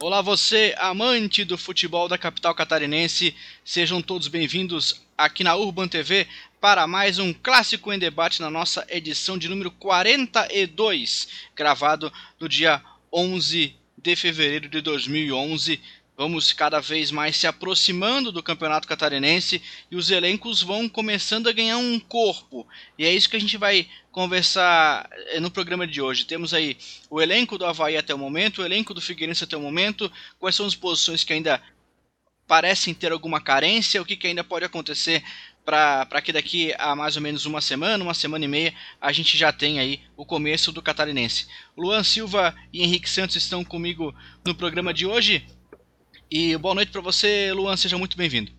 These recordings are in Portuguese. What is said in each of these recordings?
Olá, você, amante do futebol da capital catarinense, sejam todos bem-vindos aqui na Urban TV para mais um Clássico em Debate na nossa edição de número 42, gravado no dia 11 de fevereiro de 2011. Vamos cada vez mais se aproximando do Campeonato Catarinense e os elencos vão começando a ganhar um corpo. E é isso que a gente vai conversar eh, no programa de hoje. Temos aí o elenco do Havaí até o momento, o elenco do Figueirense até o momento, quais são as posições que ainda parecem ter alguma carência, o que, que ainda pode acontecer para que daqui a mais ou menos uma semana, uma semana e meia, a gente já tenha aí o começo do Catarinense. Luan Silva e Henrique Santos estão comigo no programa de hoje. E boa noite para você, Luan, seja muito bem-vindo.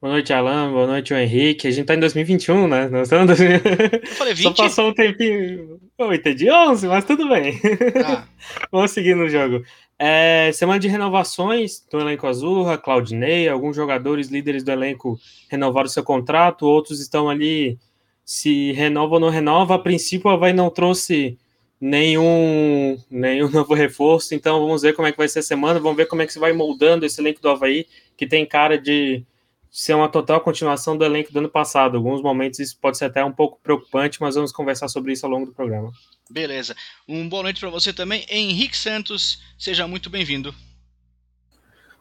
Boa noite, Alan. Boa noite, o Henrique. A gente tá em 2021, né? Nós estamos em 2000... Eu falei 20. Só passou um tempinho. Eu entendi 11, mas tudo bem. Ah. Vamos seguir no jogo. É, semana de renovações do elenco Azurra, Claudinei, alguns jogadores líderes do elenco renovaram seu contrato, outros estão ali se renova ou não renova. A princípio, a Havaí não trouxe nenhum, nenhum novo reforço, então vamos ver como é que vai ser a semana, vamos ver como é que se vai moldando esse elenco do Havaí, que tem cara de ser uma total continuação do elenco do ano passado. Em alguns momentos isso pode ser até um pouco preocupante, mas vamos conversar sobre isso ao longo do programa. Beleza. Um boa noite para você também, Henrique Santos. Seja muito bem-vindo.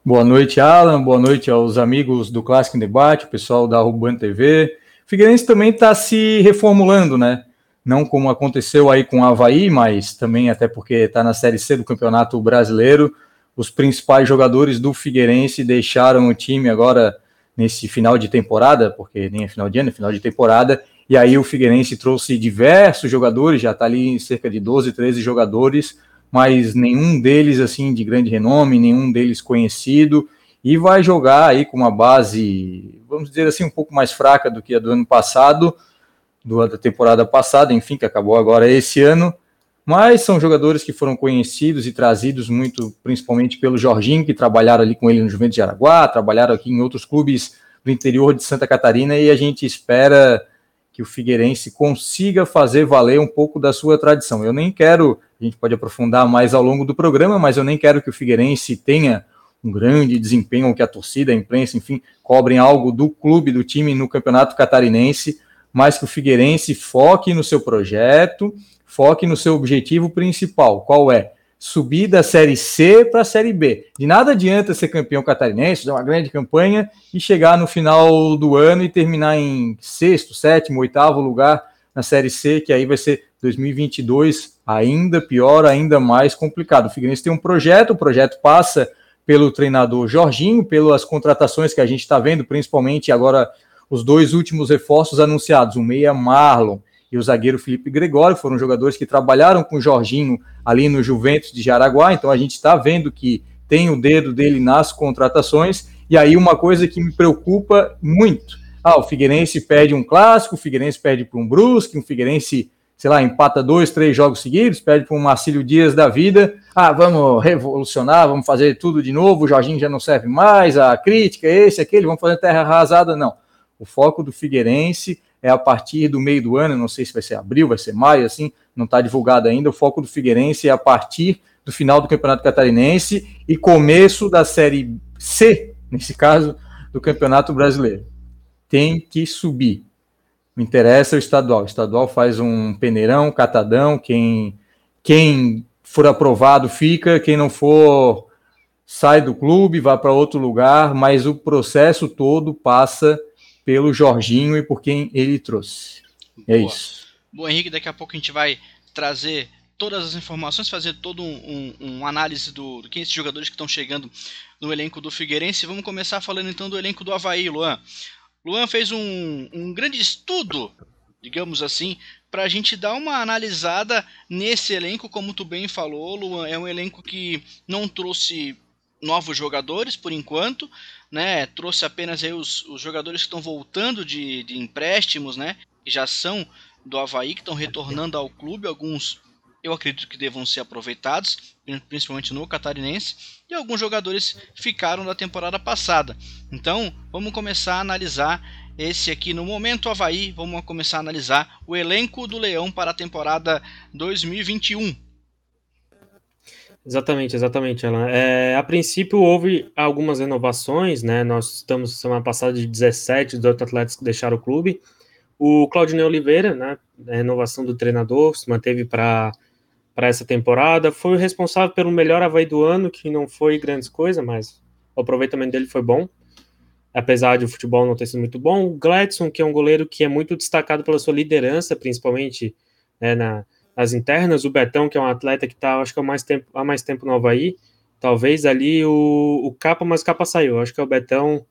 Boa noite, Alan. Boa noite aos amigos do Clássico em Debate, o pessoal da Ruban TV. Figueirense também está se reformulando, né? Não como aconteceu aí com o Havaí, mas também até porque está na Série C do Campeonato Brasileiro. Os principais jogadores do Figueirense deixaram o time agora nesse final de temporada, porque nem é final de ano, é final de temporada, e aí o Figueirense trouxe diversos jogadores, já está ali cerca de 12, 13 jogadores, mas nenhum deles assim de grande renome, nenhum deles conhecido, e vai jogar aí com uma base, vamos dizer assim, um pouco mais fraca do que a do ano passado, do, da temporada passada, enfim, que acabou agora esse ano, mas são jogadores que foram conhecidos e trazidos muito, principalmente pelo Jorginho, que trabalharam ali com ele no Juventus de Araguá, trabalharam aqui em outros clubes do interior de Santa Catarina, e a gente espera que o Figueirense consiga fazer valer um pouco da sua tradição. Eu nem quero, a gente pode aprofundar mais ao longo do programa, mas eu nem quero que o Figueirense tenha um grande desempenho, ou que a torcida, a imprensa, enfim, cobrem algo do clube, do time no Campeonato Catarinense, mas que o Figueirense foque no seu projeto, foque no seu objetivo principal. Qual é? Subir da Série C para a Série B. De nada adianta ser campeão catarinense, fazer uma grande campanha e chegar no final do ano e terminar em sexto, sétimo, oitavo lugar na Série C, que aí vai ser 2022 ainda pior, ainda mais complicado. O Figueirense tem um projeto, o projeto passa pelo treinador Jorginho, pelas contratações que a gente está vendo, principalmente agora os dois últimos reforços anunciados, o meia Marlon e o zagueiro Felipe Gregório, foram jogadores que trabalharam com o Jorginho ali no Juventus de Jaraguá, então a gente está vendo que tem o dedo dele nas contratações, e aí uma coisa que me preocupa muito, ah, o Figueirense perde um clássico, o Figueirense perde para um Brusque, o Figueirense, sei lá, empata dois, três jogos seguidos, perde para um Marcílio Dias da vida, ah, vamos revolucionar, vamos fazer tudo de novo, o Jorginho já não serve mais, a crítica, esse, aquele, vamos fazer terra arrasada, não. O foco do Figueirense é a partir do meio do ano, não sei se vai ser abril, vai ser maio, assim, não está divulgado ainda. O foco do Figueirense é a partir do final do Campeonato Catarinense e começo da Série C, nesse caso, do Campeonato Brasileiro. Tem que subir. Me interessa o estadual. O estadual faz um peneirão, catadão. Quem, quem for aprovado fica, quem não for sai do clube, vai para outro lugar, mas o processo todo passa pelo Jorginho e por quem ele trouxe. É Boa. isso. Bom, Henrique, daqui a pouco a gente vai trazer todas as informações, fazer todo um, um, um análise do, do quem esses jogadores que estão chegando no elenco do Figueirense. Vamos começar falando então do elenco do Havaí, Luan. Luan fez um, um grande estudo, digamos assim, para a gente dar uma analisada nesse elenco, como tu bem falou, Luan. É um elenco que não trouxe novos jogadores por enquanto, né? Trouxe apenas aí os, os jogadores que estão voltando de, de empréstimos, né? Que já são do Havaí, que estão retornando ao clube, alguns eu acredito que devam ser aproveitados, principalmente no Catarinense, e alguns jogadores ficaram da temporada passada. Então, vamos começar a analisar esse aqui no momento Havaí, vamos começar a analisar o elenco do Leão para a temporada 2021. Exatamente, exatamente, Alan. É, a princípio houve algumas renovações, né? Nós estamos semana passada de 17, 18 atletas que deixaram o clube. O Claudinei Oliveira, né? A renovação do treinador, se manteve para essa temporada. Foi o responsável pelo melhor Havaí do ano, que não foi grandes coisas, mas o aproveitamento dele foi bom. Apesar de o futebol não ter sido muito bom. O Gladson, que é um goleiro que é muito destacado pela sua liderança, principalmente né, na, as internas, o Betão, que é um atleta que está, acho que há mais tempo, há mais tempo no Havaí, talvez ali o, o Capa, mas o Capa saiu, acho que é o Betão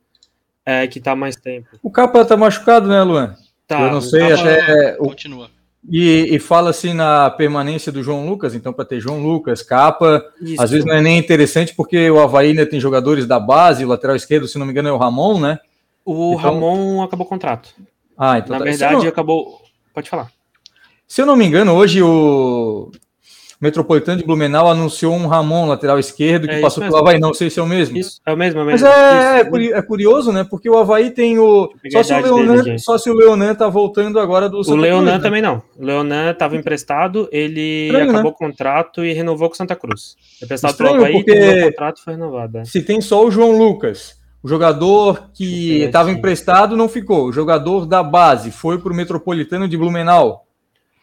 é, que está mais tempo. O Capa está machucado, né, Luan? Tá, Eu não sei, Capa, até... Continua. E, e fala-se na permanência do João Lucas, então para ter João Lucas, Capa, Isso. às vezes não é nem interessante porque o Havaí ainda tem jogadores da base, o lateral esquerdo, se não me engano, é o Ramon, né? O então... Ramon acabou o contrato. Ah, então Na tá. verdade, não... acabou. Pode falar. Se eu não me engano, hoje o Metropolitano de Blumenau anunciou um Ramon, lateral esquerdo, que é passou pelo Havaí. Não sei se é o mesmo. Isso, é o mesmo, é o mesmo. Mas é, isso, é, curioso, né? Porque o Havaí tem o. Só se o, Leonan, dele, só se o Leonan tá voltando agora do Santa O Leonan Cruz, né? também não. O Leonan estava emprestado, ele Estranho, acabou né? o contrato e renovou com Santa Cruz. Emprestado Estranho, pelo Havaí, porque o contrato foi renovado. É. Se tem só o João Lucas. O jogador que estava emprestado não ficou. O jogador da base foi para o Metropolitano de Blumenau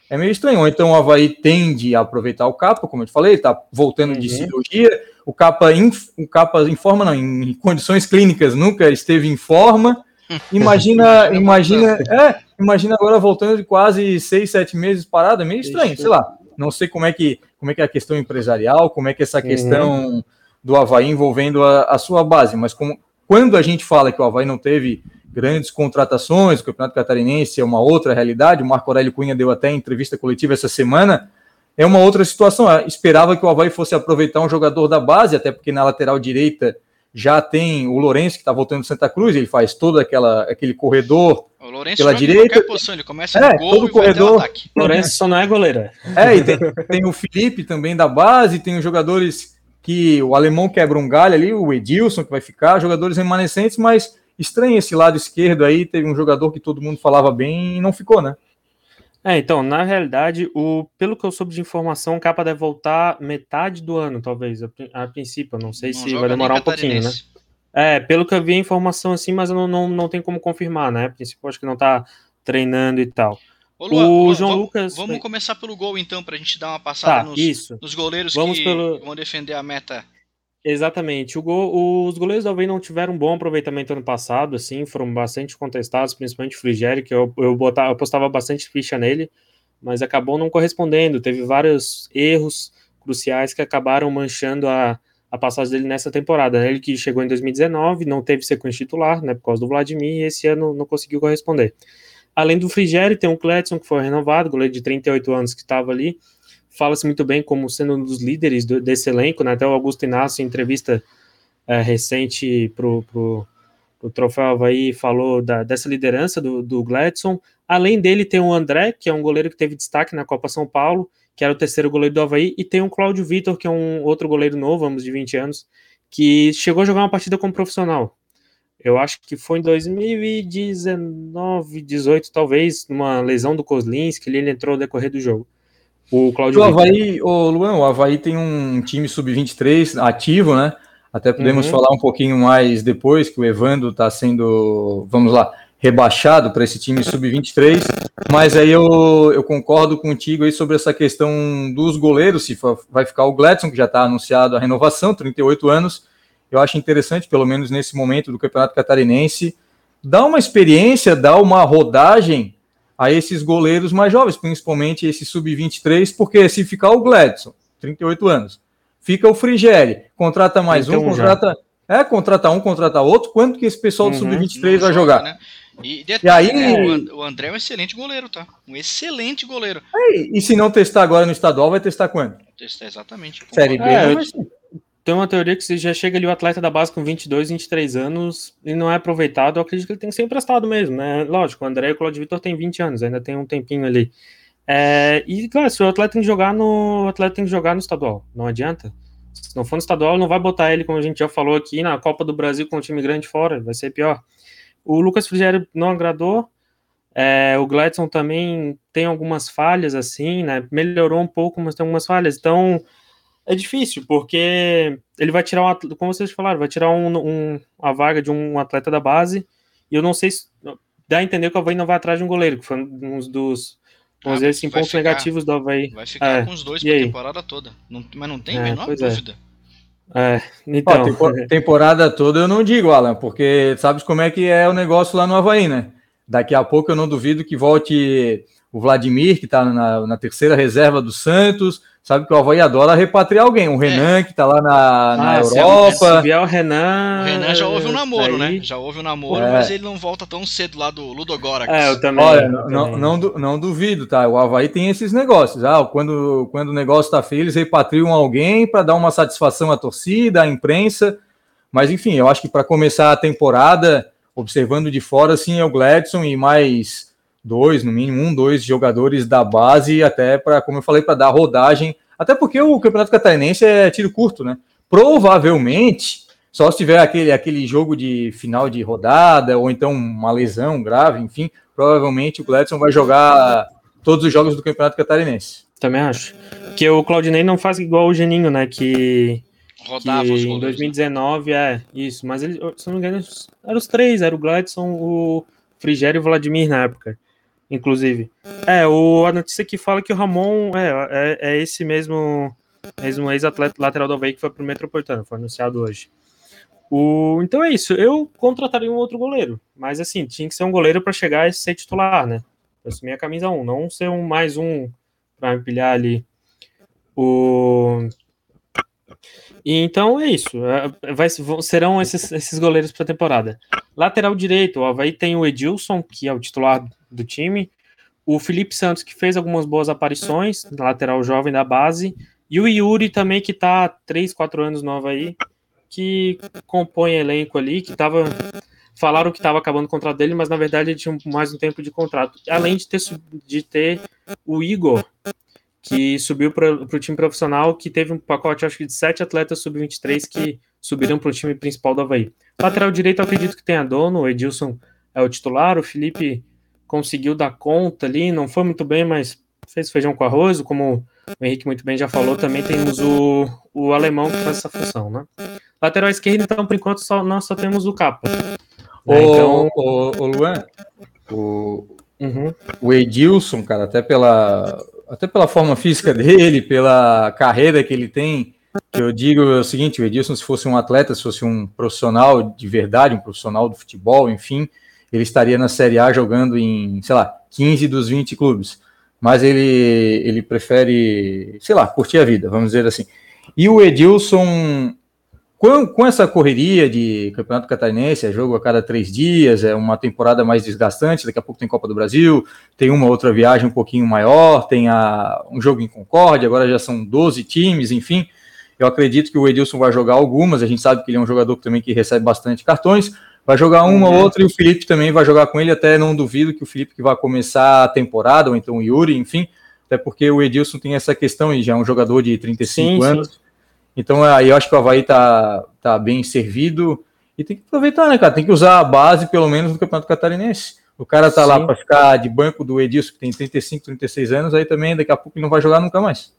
é meio estranho. Ou então o Havaí tende a aproveitar o capa, como eu te falei, está voltando uhum. de cirurgia. O capa, em, o capa em forma, não, em condições clínicas nunca esteve em forma. Imagina, imagina, é, imagina agora voltando de quase seis, sete meses parado, é meio estranho, sei lá. Não sei como é que, como é que é a questão empresarial, como é que é essa uhum. questão do Havaí envolvendo a, a sua base, mas como, quando a gente fala que o Havaí não teve grandes contratações, o Campeonato Catarinense é uma outra realidade, o Marco Aurélio Cunha deu até entrevista coletiva essa semana, é uma outra situação. Eu esperava que o Havaí fosse aproveitar um jogador da base, até porque na lateral direita já tem o Lourenço, que está voltando de Santa Cruz, ele faz todo aquela, aquele corredor o Lourenço pela direita. Posição, ele começa é, gol todo corredor. O Lourenço só não é goleiro. É, e tem, tem o Felipe também da base, tem os jogadores que o alemão quebra um galho ali, o Edilson que vai ficar, jogadores remanescentes, mas estranho esse lado esquerdo aí, teve um jogador que todo mundo falava bem e não ficou, né? É, então, na realidade, o, pelo que eu soube de informação, o Capa deve voltar metade do ano, talvez, a, a princípio. Não sei não se vai demorar um pouquinho, né? É, pelo que eu vi a informação assim, mas eu não, não, não tenho como confirmar, né? A princípio, acho que não tá treinando e tal. Ô, o João vamos, Lucas. Vamos começar pelo gol, então, para a gente dar uma passada tá, nos, isso. nos goleiros vamos que pelo... vão defender a meta Exatamente. Os goleiros do Havaí não tiveram um bom aproveitamento ano passado, assim, foram bastante contestados, principalmente o Frigério, que eu, eu, botava, eu postava bastante ficha nele, mas acabou não correspondendo. Teve vários erros cruciais que acabaram manchando a, a passagem dele nessa temporada. Né? Ele que chegou em 2019, não teve sequência titular, né, por causa do Vladimir, e esse ano não conseguiu corresponder. Além do Frigério, tem o Cletson, que foi renovado, goleiro de 38 anos que estava ali, fala-se muito bem como sendo um dos líderes do, desse elenco, né? Até o Augusto Inácio, em entrevista é, recente para o Troféu Havaí, falou da, dessa liderança do, do Gladson. Além dele, tem o André, que é um goleiro que teve destaque na Copa São Paulo, que era o terceiro goleiro do Havaí, e tem o Cláudio Vitor, que é um outro goleiro novo, vamos, de 20 anos, que chegou a jogar uma partida como profissional. Eu acho que foi em 2019, 18, talvez, numa lesão do Kozlinski, ele entrou no decorrer do jogo. O Claudio. O Havaí, o Luan, o Havaí tem um time sub-23 ativo, né? Até podemos uhum. falar um pouquinho mais depois, que o Evandro está sendo, vamos lá, rebaixado para esse time sub-23. Mas aí eu, eu concordo contigo aí sobre essa questão dos goleiros, se for, vai ficar o Gladson, que já está anunciado a renovação, 38 anos. Eu acho interessante, pelo menos nesse momento do Campeonato Catarinense, dar uma experiência, dar uma rodagem a esses goleiros mais jovens, principalmente esse sub-23, porque se ficar o Gladson, 38 anos, fica o Frigeri, contrata mais então, um, contrata. Já. É, contrata um, contrata outro. Quanto que esse pessoal do uhum. sub-23 vai jogar? Né? E, detalhe, e aí, né, o André é um excelente goleiro, tá? Um excelente goleiro. Aí, e se não testar agora no estadual, vai testar quando? Testar exatamente. Série B, é, eu, tem uma teoria que se já chega ali o atleta da base com 22, 23 anos e não é aproveitado, eu acredito que ele tem que ser emprestado mesmo, né? Lógico, o André e o Claudio Vitor tem 20 anos, ainda tem um tempinho ali. É, e, claro, se o atleta tem que jogar no. O atleta tem que jogar no estadual, não adianta. Se não for no estadual, não vai botar ele, como a gente já falou aqui, na Copa do Brasil com um time grande fora, vai ser pior. O Lucas Frigério não agradou. É, o Gladson também tem algumas falhas, assim, né? Melhorou um pouco, mas tem algumas falhas. Então, é difícil, porque ele vai tirar, um, como vocês falaram, vai tirar um, um, a vaga de um atleta da base, e eu não sei se dá a entender que o Havaí não vai atrás de um goleiro, que foi um dos, vamos ah, dizer assim, pontos ficar, negativos do Havaí. Vai ficar é, com os dois pra temporada toda, não, mas não tem a é, menor é. dúvida. É. É, então... Ó, temporada toda eu não digo, Alan, porque sabes como é que é o negócio lá no Havaí, né? Daqui a pouco eu não duvido que volte o Vladimir, que está na, na, terceira reserva do Santos. Sabe que o Havaí adora repatriar alguém. O Renan, é. que está lá na, na ah, Europa. Se vier o Renan. O Renan já houve um namoro, aí... né? Já houve um namoro, é. mas ele não volta tão cedo lá do Ludogorets. É, eu também. Olha, eu não, também. Não, não, não, duvido, tá? O Havaí tem esses negócios. Ah, quando, quando o negócio está feio, eles repatriam alguém para dar uma satisfação à torcida, à imprensa. Mas enfim, eu acho que para começar a temporada, observando de fora, sim, é o Gladson e mais dois, no mínimo um, dois jogadores da base, até para, como eu falei, para dar rodagem. Até porque o Campeonato Catarinense é tiro curto, né? Provavelmente, só se tiver aquele, aquele jogo de final de rodada, ou então uma lesão grave, enfim, provavelmente o Gladson vai jogar todos os jogos do Campeonato Catarinense. Também acho. Que o Claudinei não faz igual o Geninho, né? Que rodava que os em 2019 né? é isso, mas ele, se não me engano, eram os três, era o Gladson, o Frigério e o Vladimir na época inclusive. É, o, a notícia que fala que o Ramon é, é, é esse mesmo, mesmo ex-atleta lateral do Havaí que foi pro Metropolitano, foi anunciado hoje. O, então é isso, eu contrataria um outro goleiro, mas assim, tinha que ser um goleiro para chegar e ser titular, né? Pra assumir a camisa 1, não ser um mais um para empilhar ali. O... E então é isso. É, vai, serão esses, esses goleiros para a temporada. Lateral direito, o Havaí tem o Edilson, que é o titular do time. O Felipe Santos, que fez algumas boas aparições, lateral jovem da base. E o Yuri também, que tá 3, 4 anos novo aí, que compõe elenco ali, que tava. Falaram que estava acabando o contrato dele, mas na verdade ele tinha mais um tempo de contrato. Além de ter, de ter o Igor, que subiu para o time profissional, que teve um pacote, acho que de sete atletas sub-23 que subiram para o time principal do Havaí. Lateral direito, acredito que tenha dono, o Edilson é o titular, o Felipe conseguiu dar conta ali, não foi muito bem, mas fez feijão com arroz, como o Henrique muito bem já falou, também temos o, o alemão que faz essa função, né? Lateral esquerdo, então, por enquanto, só, nós só temos o Capa. O, né? então... o, o Luan, o, uhum. o Edilson, cara, até pela, até pela forma física dele, pela carreira que ele tem, que eu digo é o seguinte, o Edilson, se fosse um atleta, se fosse um profissional de verdade, um profissional do futebol, enfim, ele estaria na Série A jogando em, sei lá, 15 dos 20 clubes. Mas ele, ele prefere, sei lá, curtir a vida, vamos dizer assim. E o Edilson, com, com essa correria de Campeonato Catarinense, é jogo a cada três dias, é uma temporada mais desgastante, daqui a pouco tem Copa do Brasil, tem uma outra viagem um pouquinho maior, tem a, um jogo em Concórdia, agora já são 12 times, enfim. Eu acredito que o Edilson vai jogar algumas, a gente sabe que ele é um jogador também que recebe bastante cartões, Vai jogar uma ou uhum. outra e o Felipe também vai jogar com ele. Até não duvido que o Felipe que vai começar a temporada, ou então o Yuri, enfim. Até porque o Edilson tem essa questão e já é um jogador de 35 sim, anos. Sim. Então aí eu acho que o Havaí tá, tá bem servido. E tem que aproveitar, né, cara? Tem que usar a base, pelo menos, do Campeonato Catarinense. O cara tá sim. lá para ficar de banco do Edilson, que tem 35, 36 anos, aí também daqui a pouco ele não vai jogar nunca mais.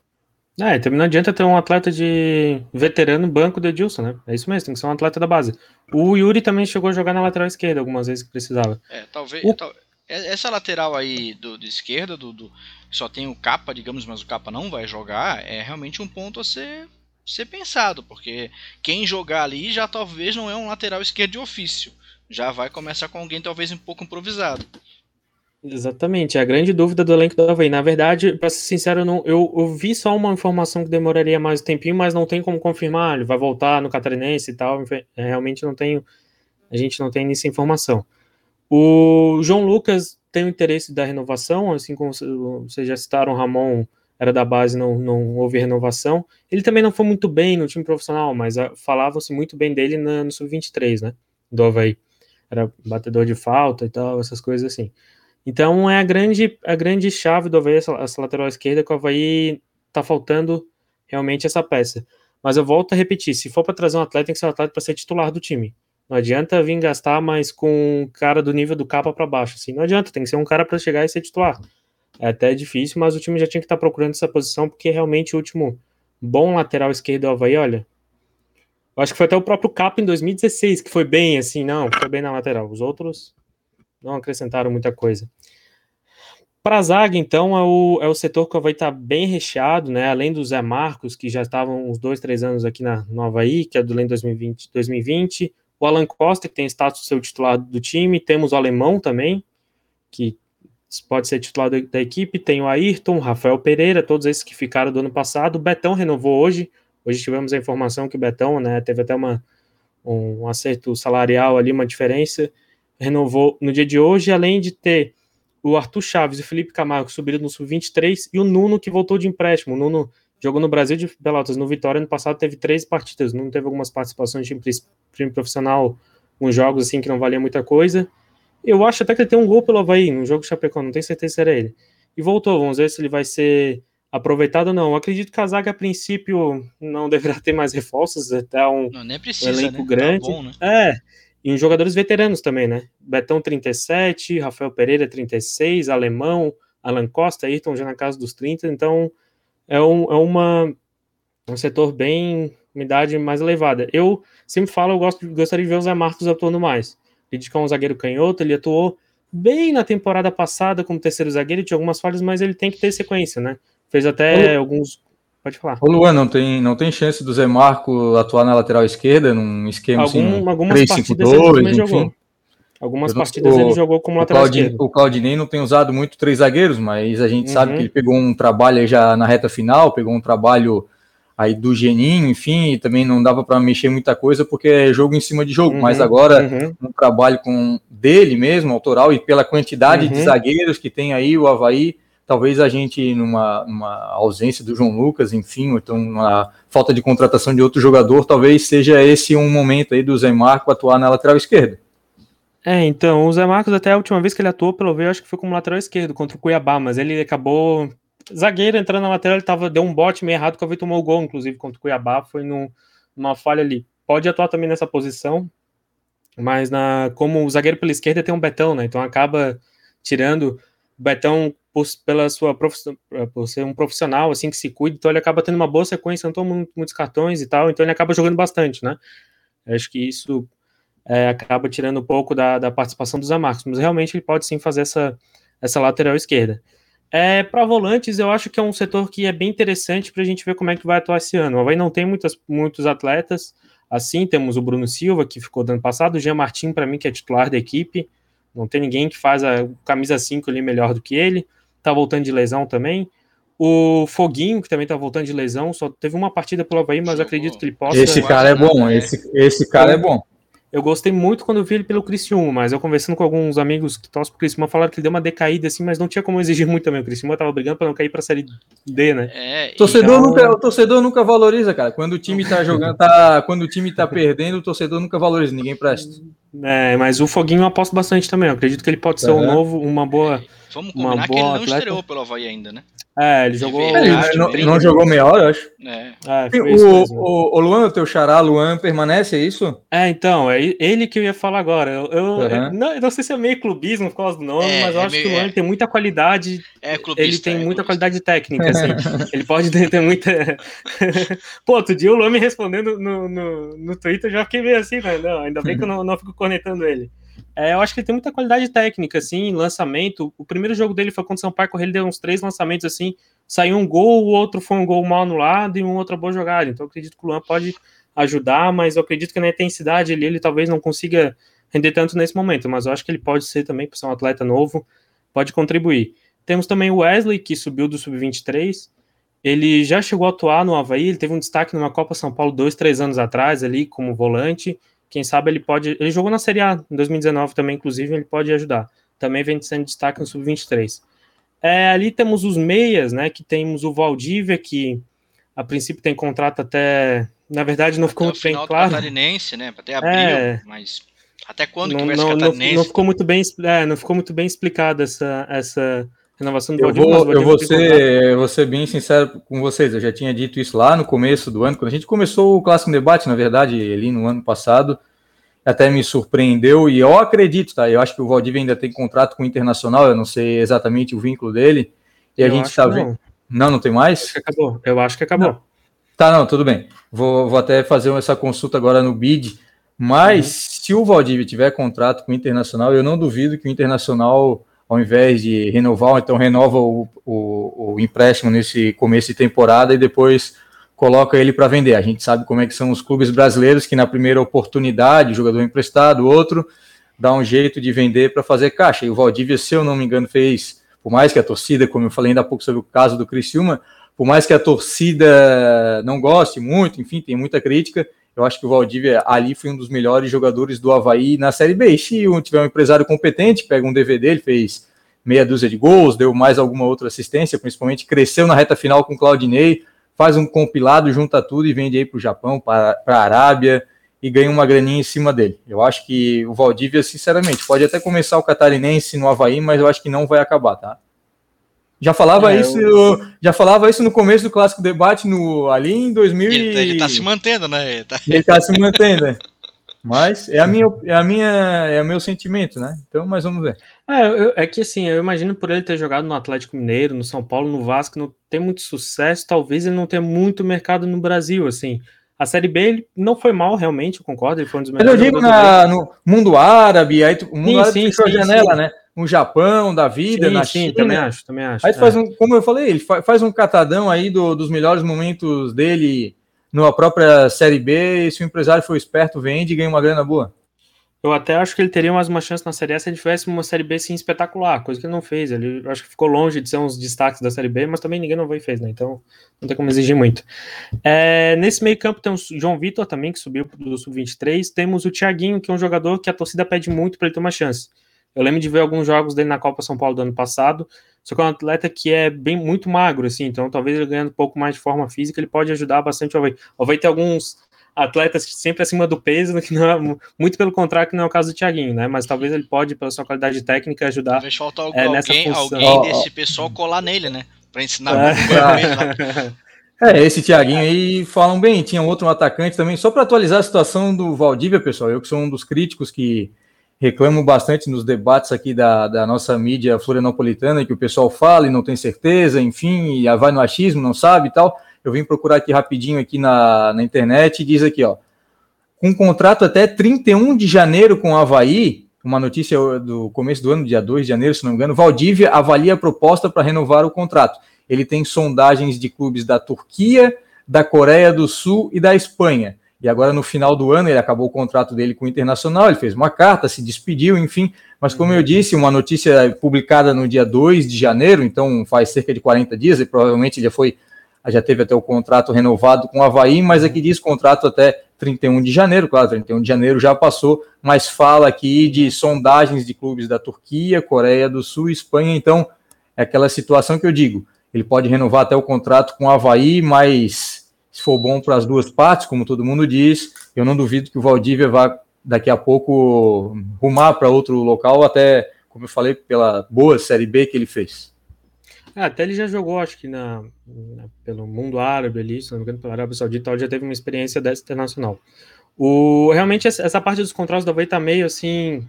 É, também não adianta ter um atleta de veterano banco do Edilson, né? É isso mesmo, tem que ser um atleta da base. O Yuri também chegou a jogar na lateral esquerda algumas vezes que precisava. É, talvez. O... Tal, é, essa lateral aí do, de esquerda, do, do, só tem o capa, digamos, mas o capa não vai jogar, é realmente um ponto a ser, ser pensado, porque quem jogar ali já talvez não é um lateral esquerdo de ofício. Já vai começar com alguém talvez um pouco improvisado. Exatamente, é a grande dúvida do elenco do Havaí. Na verdade, para ser sincero, eu, não, eu, eu, vi só uma informação que demoraria mais um tempinho, mas não tem como confirmar, ele vai voltar no Catarinense e tal. É, realmente não tenho, a gente não tem essa informação. O João Lucas tem o interesse da renovação, assim como vocês já citaram, Ramon era da base, não, não houve renovação. Ele também não foi muito bem no time profissional, mas ah, falavam-se muito bem dele na, no Sub-23, né, do Havaí. Era batedor de falta e tal, essas coisas assim. Então é a grande, a grande chave do Havaí, essa, essa lateral esquerda, que o Havaí tá faltando realmente essa peça. Mas eu volto a repetir, se for para trazer um atleta, tem que ser um atleta para ser titular do time. Não adianta vir gastar mais com um cara do nível do capa para baixo, assim, não adianta, tem que ser um cara para chegar e ser titular. É até difícil, mas o time já tinha que estar tá procurando essa posição, porque realmente o último, bom lateral esquerdo do Havaí, olha. Eu acho que foi até o próprio Capo em 2016, que foi bem assim, não, foi bem na lateral. Os outros não acrescentaram muita coisa. Para a zaga, então, é o, é o setor que vai estar bem recheado, né? Além do Zé Marcos, que já estavam uns dois, três anos aqui na, no Havaí, que é do Lem 2020, 2020. O Alan Costa, que tem status de ser o titular do time. Temos o Alemão também, que pode ser titular da, equipe. Tem o Ayrton, o Rafael Pereira, todos esses que ficaram do ano passado. O Betão renovou hoje. Hoje tivemos a informação que o Betão, né, teve até uma, um, acerto salarial ali, uma diferença. Renovou no dia de hoje, além de ter o Arthur Chaves e o Felipe Camargo subiram no sub-23 e o Nuno que voltou de empréstimo. O Nuno jogou no Brasil de Pelotas no Vitória, ano passado teve três partidas, não teve algumas participações de time, time profissional, uns jogos assim que não valia muita coisa. Eu acho até que ele tem um gol pelo Havaí no jogo Chapecó, não tenho certeza se era ele. E voltou, vamos ver se ele vai ser aproveitado ou não. Eu acredito que a zaga, a princípio, não deverá ter mais reforços, até um, não, precisa, um elenco né? grande. Tá bom, né? É, e os jogadores veteranos também, né? Betão 37, Rafael Pereira 36, Alemão, Alan Costa, Ayrton já na casa dos 30, então é, um, é uma, um setor bem, uma idade mais elevada. Eu sempre falo, eu gosto, gostaria de ver o Zé Marcos atuando mais. Ele é um zagueiro canhoto, ele atuou bem na temporada passada como terceiro zagueiro, tinha algumas falhas, mas ele tem que ter sequência, né? Fez até alguns Pode falar. Ô Luan, não tem, não tem chance do Zé Marco atuar na lateral esquerda num esquema Algum, assim, algumas 3, partidas 5, 2, ele enfim. jogou. Algumas partidas o, ele jogou como lateral Claudinei, esquerdo. O Claudinei não tem usado muito três zagueiros, mas a gente uhum. sabe que ele pegou um trabalho já na reta final, pegou um trabalho aí do Geninho, enfim, e também não dava para mexer muita coisa porque é jogo em cima de jogo, uhum, mas agora uhum. um trabalho com dele mesmo, autoral, e pela quantidade uhum. de zagueiros que tem aí o Havaí, talvez a gente, numa, numa, ausência do João Lucas, enfim, ou então uma falta de contratação de outro jogador, talvez seja esse um momento aí do Zé Marco atuar na lateral esquerda. É, então, o Zé Marcos, até a última vez que ele atuou, pelo ver, acho que foi como lateral esquerdo contra o Cuiabá, mas ele acabou. Zagueiro entrando na lateral, ele tava, deu um bote meio errado que o tomou o gol, inclusive, contra o Cuiabá, foi num, numa falha ali. Pode atuar também nessa posição, mas na, como o zagueiro pela esquerda tem um Betão, né? Então acaba tirando. O Betão por, pela sua eh, por ser um profissional assim que se cuida, então ele acaba tendo uma boa sequência, não toma muitos cartões e tal, então ele acaba jogando bastante, né? Acho que isso é, acaba tirando um pouco da, da participação dos Amarcos, mas realmente ele pode sim fazer essa, essa lateral esquerda. É, para volantes, eu acho que é um setor que é bem interessante para a gente ver como é que vai atuar esse ano. O Havaí não tem muitas, muitos atletas, assim, temos o Bruno Silva, que ficou do ano passado, o Jean Martin, para mim, que é titular da equipe, não tem ninguém que faz a camisa 5 ali melhor do que ele tá voltando de lesão também. O Foguinho, que também tá voltando de lesão, só teve uma partida pelo Havaí, mas acredito que ele possa. Esse cara é bom, esse, esse cara é bom. Eu gostei muito quando eu vi ele pelo Criciúma, mas eu conversando com alguns amigos que torcem pro Criciúma, falaram que ele deu uma decaída assim, mas não tinha como exigir muito também. O Criciúma tava brigando para não cair pra Série D, né? É, torcedor então... nunca, o torcedor nunca valoriza, cara. Quando o time tá jogando, tá, quando o time tá perdendo, o torcedor nunca valoriza, ninguém presta. É, mas o Foguinho eu aposto bastante também. Eu acredito que ele pode ser um novo, uma boa. Vamos combinar uma boa que ele não atleta. estreou pelo Havaí ainda, né? É, ele jogou. Ele não, não, jogou meia hora, eu acho. É. é o, o, o, Luan, o teu xará, Luan, permanece, é isso? É, então, é ele que eu ia falar agora. Eu, eu, uhum. eu não, eu não sei se é meio clubismo por causa do nome, é, mas eu é acho meio, que o Luan é. tem muita qualidade. É clubista, Ele tem muita qualidade técnica, assim. ele pode ter, ter muita. Pô, outro dia o Luan me respondendo no, no, no Twitter, eu já fiquei meio assim, né? Não, ainda bem que eu não, não fico conectando ele. É, eu acho que ele tem muita qualidade técnica, assim, lançamento. O primeiro jogo dele foi contra o São Paulo, ele deu uns três lançamentos, assim, saiu um gol, o outro foi um gol mal anulado e um outro boa jogada. Então acredito que o Luan pode ajudar, mas eu acredito que na intensidade ele, ele talvez não consiga render tanto nesse momento, mas eu acho que ele pode ser também, por ser um atleta novo, pode contribuir. Temos também o Wesley, que subiu do Sub-23, ele já chegou a atuar no Havaí, ele teve um destaque numa Copa São Paulo dois, três anos atrás ali, como volante, quem sabe ele pode. Ele jogou na Série A em 2019 também, inclusive, ele pode ajudar. Também vem sendo destaque no Sub-23. É, ali temos os meias, né? Que temos o Valdívia, que a princípio tem contrato até. Na verdade, não ficou muito bem claro. Catarinense, né? Até abril, é, mas. Até quando não, que vai não, catarinense? Não, não, ficou muito bem, é, não ficou muito bem explicada essa, essa renovação do. Eu vou, eu vou ser, vou ser bem sincero com vocês. Eu já tinha dito isso lá no começo do ano, quando a gente começou o Clássico Debate, na verdade, ali no ano passado até me surpreendeu e eu acredito, tá? Eu acho que o Valdívia ainda tem contrato com o Internacional, eu não sei exatamente o vínculo dele. E eu a gente está vendo. Não. não, não tem mais? Acabou. Eu acho que acabou. Não. Tá, não, tudo bem. Vou, vou até fazer essa consulta agora no BID. Mas uhum. se o Valdívia tiver contrato com o Internacional, eu não duvido que o Internacional, ao invés de renovar, então renova o, o, o empréstimo nesse começo de temporada e depois coloca ele para vender. A gente sabe como é que são os clubes brasileiros que na primeira oportunidade, o jogador emprestado, outro dá um jeito de vender para fazer caixa. E o Valdívia, se eu não me engano, fez, por mais que a torcida, como eu falei ainda há pouco sobre o caso do Criciúma, por mais que a torcida não goste muito, enfim, tem muita crítica, eu acho que o Valdívia ali foi um dos melhores jogadores do Havaí na Série B. E se tiver um empresário competente, pega um DVD, ele fez meia dúzia de gols, deu mais alguma outra assistência, principalmente cresceu na reta final com o Claudinei, faz um compilado, junta tudo e vende aí para o Japão, para a Arábia e ganha uma graninha em cima dele. Eu acho que o Valdívia, sinceramente, pode até começar o catarinense no Havaí, mas eu acho que não vai acabar, tá? Já falava é, isso, eu... já falava isso no começo do clássico debate no ali em 2000 ele, ele tá se mantendo, né? Ele tá, ele tá se mantendo. Né? Mas é a minha é a minha é o meu sentimento, né? Então, mas vamos ver. É, eu, é que assim, eu imagino por ele ter jogado no Atlético Mineiro, no São Paulo, no Vasco, não tem muito sucesso, talvez ele não tenha muito mercado no Brasil, assim. A Série B ele não foi mal, realmente, eu concordo, ele foi um dos melhores. Mas eu digo na, no mundo árabe, aí o mundo sim, árabe sim, fechou sim, a janela, sim. né? No Japão, da vida, sim, na sim, China. também acho, também acho. Aí é. faz um, como eu falei, ele faz um catadão aí do, dos melhores momentos dele na própria Série B, e se o empresário for esperto, vende e ganha uma grana boa. Eu até acho que ele teria mais uma chance na Série A se ele tivesse uma Série B sim espetacular, coisa que ele não fez. Ele acho que ficou longe de ser uns destaques da Série B, mas também ninguém não foi e fez, né? Então não tem como exigir muito. É, nesse meio campo tem o João Vitor também, que subiu do Sub-23. Temos o Thiaguinho, que é um jogador que a torcida pede muito para ele ter uma chance. Eu lembro de ver alguns jogos dele na Copa São Paulo do ano passado, só que é um atleta que é bem muito magro, assim, então talvez ele ganhando um pouco mais de forma física, ele pode ajudar bastante o Havaí. O Havaí tem alguns atletas sempre acima do peso, que não é, muito pelo contrário, que não é o caso do Thiaguinho, né? Mas talvez ele pode, pela sua qualidade técnica, ajudar. Talvez falta alguém, é, nessa alguém, alguém desse pessoal colar nele, né? Para ensinar é. É, esse Thiaguinho aí falam bem. Tinha outro atacante também. Só para atualizar a situação do Valdívia, pessoal, eu que sou um dos críticos que reclamo bastante nos debates aqui da, da nossa mídia florianopolitana, que o pessoal fala e não tem certeza, enfim, e vai no achismo, não sabe e tal. Eu vim procurar aqui rapidinho aqui na, na internet e diz aqui, ó, com um contrato até 31 de janeiro com o Havaí, uma notícia do começo do ano, dia 2 de janeiro, se não me engano, Valdívia avalia a proposta para renovar o contrato. Ele tem sondagens de clubes da Turquia, da Coreia do Sul e da Espanha. E agora, no final do ano, ele acabou o contrato dele com o Internacional, ele fez uma carta, se despediu, enfim. Mas, como eu disse, uma notícia publicada no dia 2 de janeiro, então faz cerca de 40 dias, e provavelmente já foi, já teve até o contrato renovado com o Havaí, mas aqui diz contrato até 31 de janeiro, claro, 31 de janeiro já passou, mas fala aqui de sondagens de clubes da Turquia, Coreia do Sul, Espanha, então é aquela situação que eu digo, ele pode renovar até o contrato com o Havaí, mas se for bom para as duas partes, como todo mundo diz, eu não duvido que o Valdívia vá daqui a pouco rumar para outro local, até, como eu falei, pela boa Série B que ele fez. É, até ele já jogou, acho que na, na, pelo mundo árabe ali, se não me engano, pela Arábia Saudita, já teve uma experiência dessa internacional. O, realmente, essa parte dos contratos do Havaí tá meio assim.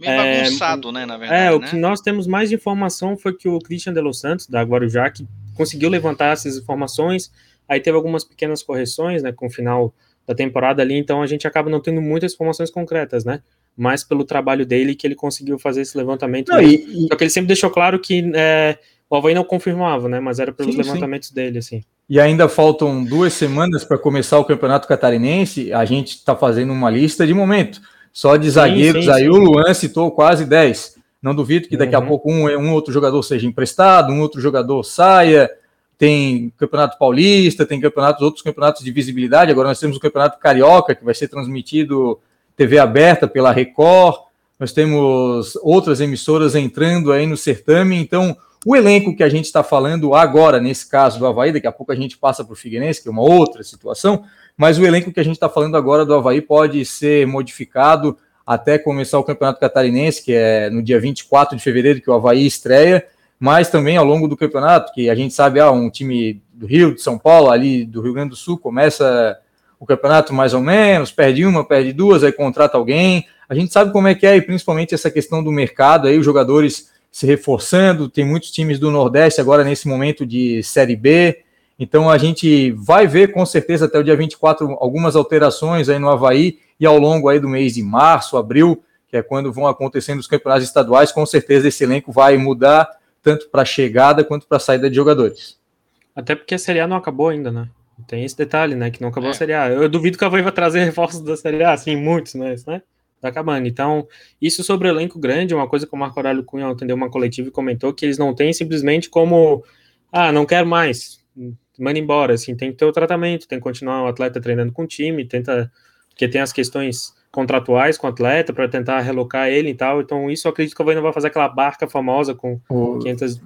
Meio é, bagunçado, né, na verdade. É, o né? que nós temos mais de informação foi que o Christian de Los Santos, da Guarujá, que conseguiu levantar essas informações, Aí teve algumas pequenas correções, né, com o final da temporada ali, então a gente acaba não tendo muitas informações concretas, né? Mas pelo trabalho dele que ele conseguiu fazer esse levantamento. Não, e, Só que ele sempre deixou claro que é, o Havaí não confirmava, né? Mas era pelos sim, levantamentos sim. dele, assim. E ainda faltam duas semanas para começar o Campeonato Catarinense. A gente está fazendo uma lista de momento. Só de zagueiros sim, aí o Luan citou quase 10. Não duvido que daqui uhum. a pouco um, um outro jogador seja emprestado, um outro jogador saia tem Campeonato Paulista, tem campeonatos, outros campeonatos de visibilidade. Agora nós temos o Campeonato Carioca, que vai ser transmitido TV aberta pela Record. Nós temos outras emissoras entrando aí no certame. Então, o elenco que a gente está falando agora, nesse caso do Havaí, daqui a pouco a gente passa para o Figueirense, que é uma outra situação, mas o elenco que a gente está falando agora do Havaí pode ser modificado até começar o Campeonato Catarinense, que é no dia 24 de fevereiro que o Havaí estreia mas também ao longo do campeonato, que a gente sabe, ah, um time do Rio, de São Paulo, ali do Rio Grande do Sul, começa o campeonato mais ou menos, perde uma, perde duas, aí contrata alguém. A gente sabe como é que é, e principalmente essa questão do mercado, aí os jogadores se reforçando, tem muitos times do Nordeste agora nesse momento de Série B, Então a gente vai ver com certeza até o dia 24 algumas alterações aí no Havaí e ao longo aí do mês de março, abril, que é quando vão acontecendo os campeonatos estaduais, com certeza esse elenco vai mudar tanto para chegada quanto para saída de jogadores. Até porque a Série A não acabou ainda, né? Tem esse detalhe, né? Que não acabou é. a Série A. Eu duvido que a Havaí vai trazer reforços da Série A, assim, muitos, mas, né? Tá acabando. Então, isso sobre o elenco grande, uma coisa que o Marco Aurélio Cunha atendeu uma coletiva e comentou que eles não têm simplesmente como, ah, não quero mais, manda embora, assim, tem que ter o tratamento, tem que continuar o atleta treinando com o time, tenta, porque tem as questões contratuais com o atleta para tentar relocar ele e tal, então isso eu acredito que o Havaí não vai fazer aquela barca famosa com o, 500 uh,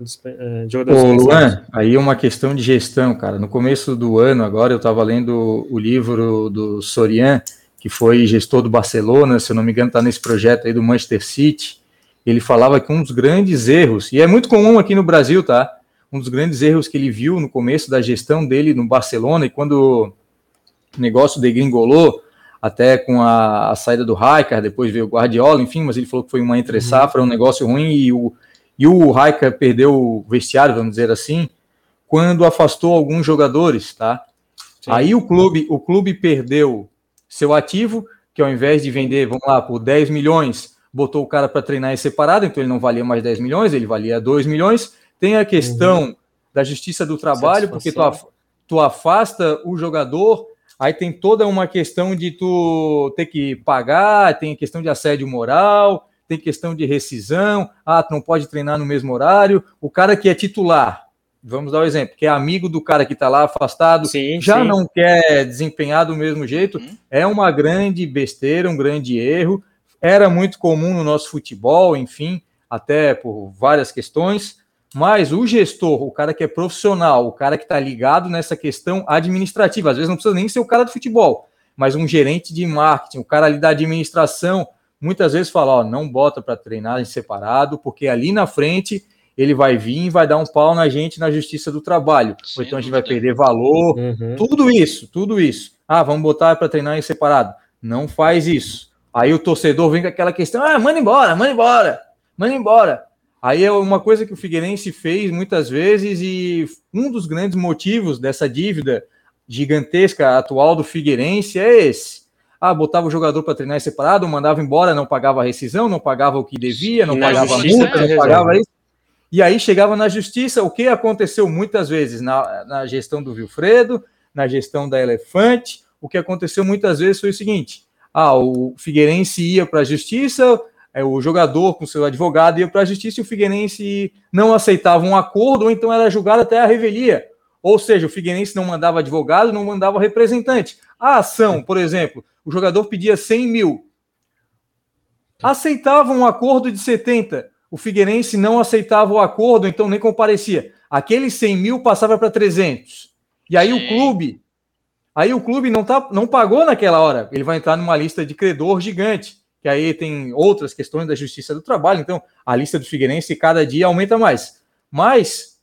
jogadores. Ô, Luan, aí é uma questão de gestão, cara, no começo do ano, agora eu estava lendo o livro do Sorian, que foi gestor do Barcelona, se eu não me engano, está nesse projeto aí do Manchester City. Ele falava que um dos grandes erros, e é muito comum aqui no Brasil, tá? Um dos grandes erros que ele viu no começo da gestão dele no Barcelona, e quando o negócio degringolou, até com a, a saída do Raikar, depois veio o Guardiola, enfim, mas ele falou que foi uma entre-safra, um negócio ruim, e o, e o Raikar perdeu o vestiário, vamos dizer assim, quando afastou alguns jogadores, tá? Sim. Aí o clube, o clube perdeu seu ativo, que ao invés de vender, vamos lá, por 10 milhões, botou o cara para treinar em separado, então ele não valia mais 10 milhões, ele valia 2 milhões. Tem a questão uhum. da justiça do trabalho, porque tu, tu afasta o jogador, aí tem toda uma questão de tu ter que pagar, tem questão de assédio moral, tem questão de rescisão, ah, tu não pode treinar no mesmo horário. O cara que é titular, vamos dar o um exemplo, que é amigo do cara que está lá afastado, sim, já sim. não quer desempenhar do mesmo jeito, uhum. é uma grande besteira, um grande erro. Era muito comum no nosso futebol, enfim, até por várias questões, mas o gestor, o cara que é profissional, o cara que está ligado nessa questão administrativa, às vezes não precisa nem ser o cara do futebol, mas um gerente de marketing, o cara ali da administração, muitas vezes fala, ó, não bota para treinar em separado, porque ali na frente ele vai vir e vai dar um pau na gente na justiça do trabalho. Sim, ou então a gente vai perder valor. Uhum. Tudo isso, tudo isso. Ah, vamos botar para treinar em separado. Não faz isso. Aí o torcedor vem com aquela questão: ah, manda embora, manda embora, manda embora. Aí é uma coisa que o Figueirense fez muitas vezes e um dos grandes motivos dessa dívida gigantesca atual do Figueirense é esse. Ah, botava o jogador para treinar separado, mandava embora, não pagava a rescisão, não pagava o que devia, não pagava a multa, não pagava isso. E aí chegava na justiça, o que aconteceu muitas vezes na, na gestão do Vilfredo, na gestão da Elefante, o que aconteceu muitas vezes foi o seguinte: ah, o Figueirense ia para a justiça, o jogador com seu advogado ia para a justiça e o Figueirense não aceitava um acordo, ou então era julgado até a revelia. Ou seja, o Figueirense não mandava advogado, não mandava representante. A ação, por exemplo, o jogador pedia 100 mil. Aceitava um acordo de 70 o Figueirense não aceitava o acordo, então nem comparecia. Aqueles 100 mil passava para 300. E aí o clube, aí o clube não, tá, não pagou naquela hora. Ele vai entrar numa lista de credor gigante, que aí tem outras questões da justiça do trabalho. Então a lista do Figueirense cada dia aumenta mais. Mas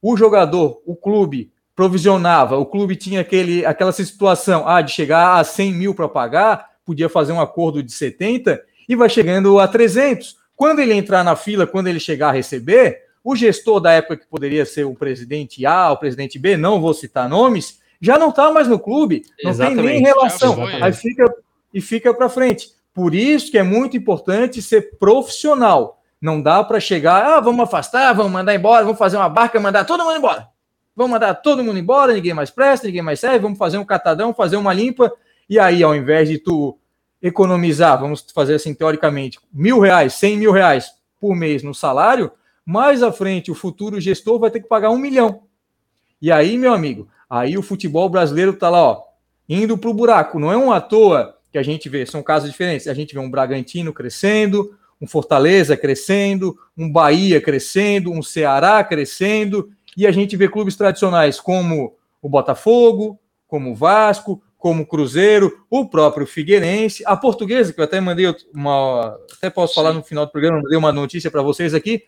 o jogador, o clube provisionava, o clube tinha aquele, aquela situação ah, de chegar a 100 mil para pagar, podia fazer um acordo de 70 e vai chegando a 300 quando ele entrar na fila, quando ele chegar a receber, o gestor da época que poderia ser o presidente A, o presidente B, não vou citar nomes, já não está mais no clube, não Exatamente. tem nem relação. Aí fica e fica para frente. Por isso que é muito importante ser profissional. Não dá para chegar, ah, vamos afastar, vamos mandar embora, vamos fazer uma barca, mandar todo mundo embora. Vamos mandar todo mundo embora, ninguém mais presta, ninguém mais serve, vamos fazer um catadão, fazer uma limpa. E aí, ao invés de tu economizar, vamos fazer assim teoricamente, mil reais, cem mil reais por mês no salário, mais à frente o futuro gestor vai ter que pagar um milhão. E aí, meu amigo, aí o futebol brasileiro está lá, ó, indo para o buraco. Não é uma à toa que a gente vê, são casos diferentes. A gente vê um Bragantino crescendo, um Fortaleza crescendo, um Bahia crescendo, um Ceará crescendo, e a gente vê clubes tradicionais como o Botafogo, como o Vasco, como o Cruzeiro, o próprio Figueirense, a Portuguesa, que eu até mandei uma. Até posso falar no final do programa, mandei uma notícia para vocês aqui,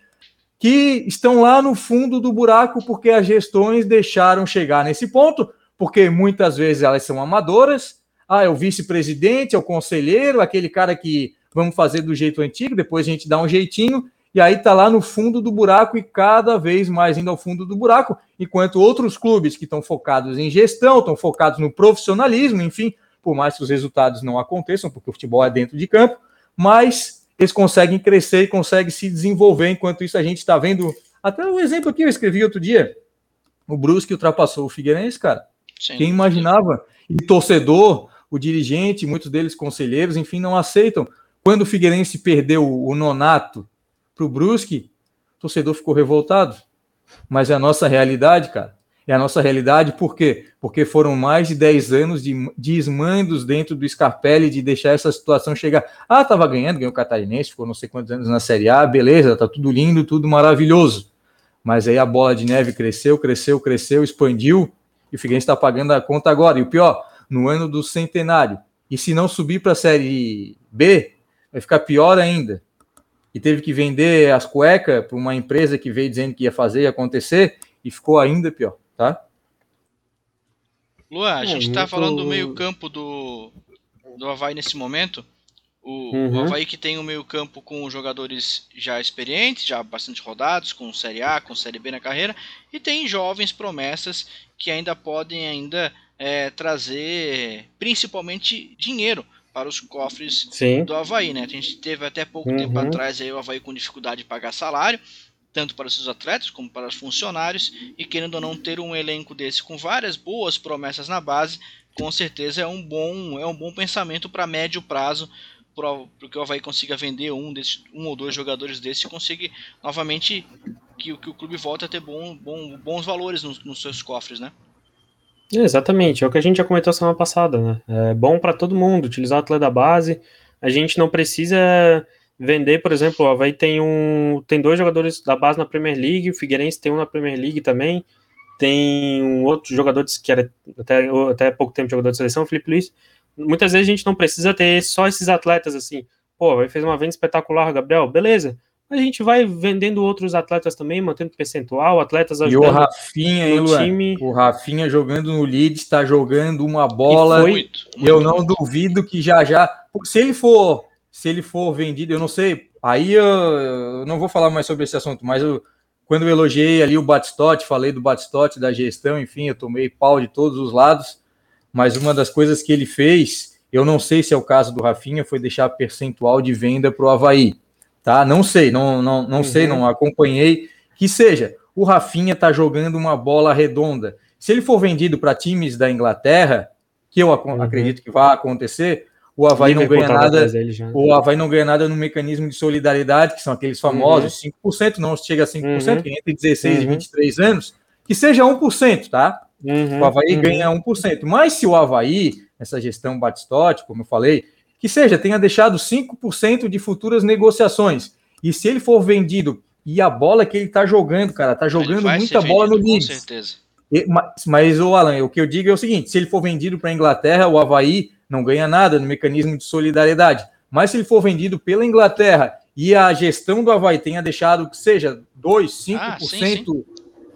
que estão lá no fundo do buraco porque as gestões deixaram chegar nesse ponto, porque muitas vezes elas são amadoras. Ah, é o vice-presidente, é o conselheiro, aquele cara que vamos fazer do jeito antigo, depois a gente dá um jeitinho, e aí tá lá no fundo do buraco e cada vez mais indo ao fundo do buraco, enquanto outros clubes que estão focados em gestão, estão focados no profissionalismo, enfim, por mais que os resultados não aconteçam, porque o futebol é dentro de campo, mas eles conseguem crescer e conseguem se desenvolver, enquanto isso a gente está vendo, até o um exemplo aqui eu escrevi outro dia, o Brusque ultrapassou o Figueirense, cara. Sim. Quem imaginava? E torcedor, o dirigente, muitos deles conselheiros, enfim, não aceitam. Quando o Figueirense perdeu o nonato para o Brusque, o torcedor ficou revoltado. Mas é a nossa realidade, cara. É a nossa realidade, por quê? Porque foram mais de 10 anos de desmandos dentro do Scarpelli de deixar essa situação chegar. Ah, estava ganhando, ganhou o Catarinense, ficou não sei quantos anos na Série A, beleza, tá tudo lindo, tudo maravilhoso. Mas aí a bola de neve cresceu, cresceu, cresceu, expandiu, e o Figueirense está pagando a conta agora. E o pior, no ano do centenário. E se não subir para a Série B, vai ficar pior ainda. E teve que vender as cuecas para uma empresa que veio dizendo que ia fazer e acontecer, e ficou ainda pior, tá? Luan, a é, gente está muito... falando do meio-campo do, do Havaí nesse momento. O, uhum. o Havaí que tem um meio-campo com jogadores já experientes, já bastante rodados, com Série A, com Série B na carreira, e tem jovens promessas que ainda podem ainda é, trazer principalmente dinheiro para os cofres Sim. do Havaí, né? A gente teve até pouco uhum. tempo atrás aí o Havaí com dificuldade de pagar salário, tanto para os seus atletas como para os funcionários, e querendo ou não ter um elenco desse com várias boas promessas na base, com certeza é um bom, é um bom pensamento para médio prazo para que o Havaí consiga vender um, desse, um ou dois jogadores desses e consiga novamente que, que o clube volte a ter bom, bom, bons valores nos, nos seus cofres, né? Exatamente, é o que a gente já comentou semana passada, né? É bom para todo mundo utilizar o atleta da base. A gente não precisa vender, por exemplo, o Havaí tem um tem dois jogadores da base na Premier League, o Figueirense tem um na Premier League também, tem um outro jogador que era até, até pouco tempo jogador de seleção, o Felipe Luiz. Muitas vezes a gente não precisa ter só esses atletas assim. Pô, vai fez uma venda espetacular, Gabriel, beleza a gente vai vendendo outros atletas também, mantendo percentual, atletas ajudando. E o Rafinha, hein, Luan? Time. O Rafinha jogando no Leeds, está jogando uma bola. Foi, muito, muito eu não duvido que já já, se ele for, se ele for vendido, eu não sei. Aí eu, eu não vou falar mais sobre esse assunto, mas eu, quando eu elogiei ali o Batistote, falei do Batistote, da gestão, enfim, eu tomei pau de todos os lados. Mas uma das coisas que ele fez, eu não sei se é o caso do Rafinha, foi deixar percentual de venda para o Havaí tá? Não sei, não, não, não uhum. sei, não acompanhei. Que seja, o Rafinha tá jogando uma bola redonda. Se ele for vendido para times da Inglaterra, que eu uhum. acredito que vai acontecer, o Havaí não ganha nada. O Havaí não ganha nada no mecanismo de solidariedade, que são aqueles famosos uhum. 5%, não chega a 5%, uhum. que entre 16 uhum. e 23 anos, que seja 1%, tá? Uhum. O Havaí uhum. ganha 1%. Mas se o Havaí, essa gestão Batistote, como eu falei, que seja, tenha deixado 5% de futuras negociações. E se ele for vendido, e a bola que ele tá jogando, cara, tá jogando muita bola vendido, no Leeds. Com certeza. E, mas, mas, o Alan, o que eu digo é o seguinte: se ele for vendido para a Inglaterra, o Havaí não ganha nada no mecanismo de solidariedade. Mas se ele for vendido pela Inglaterra e a gestão do Havaí tenha deixado que seja 2, 5% ah, sim, sim.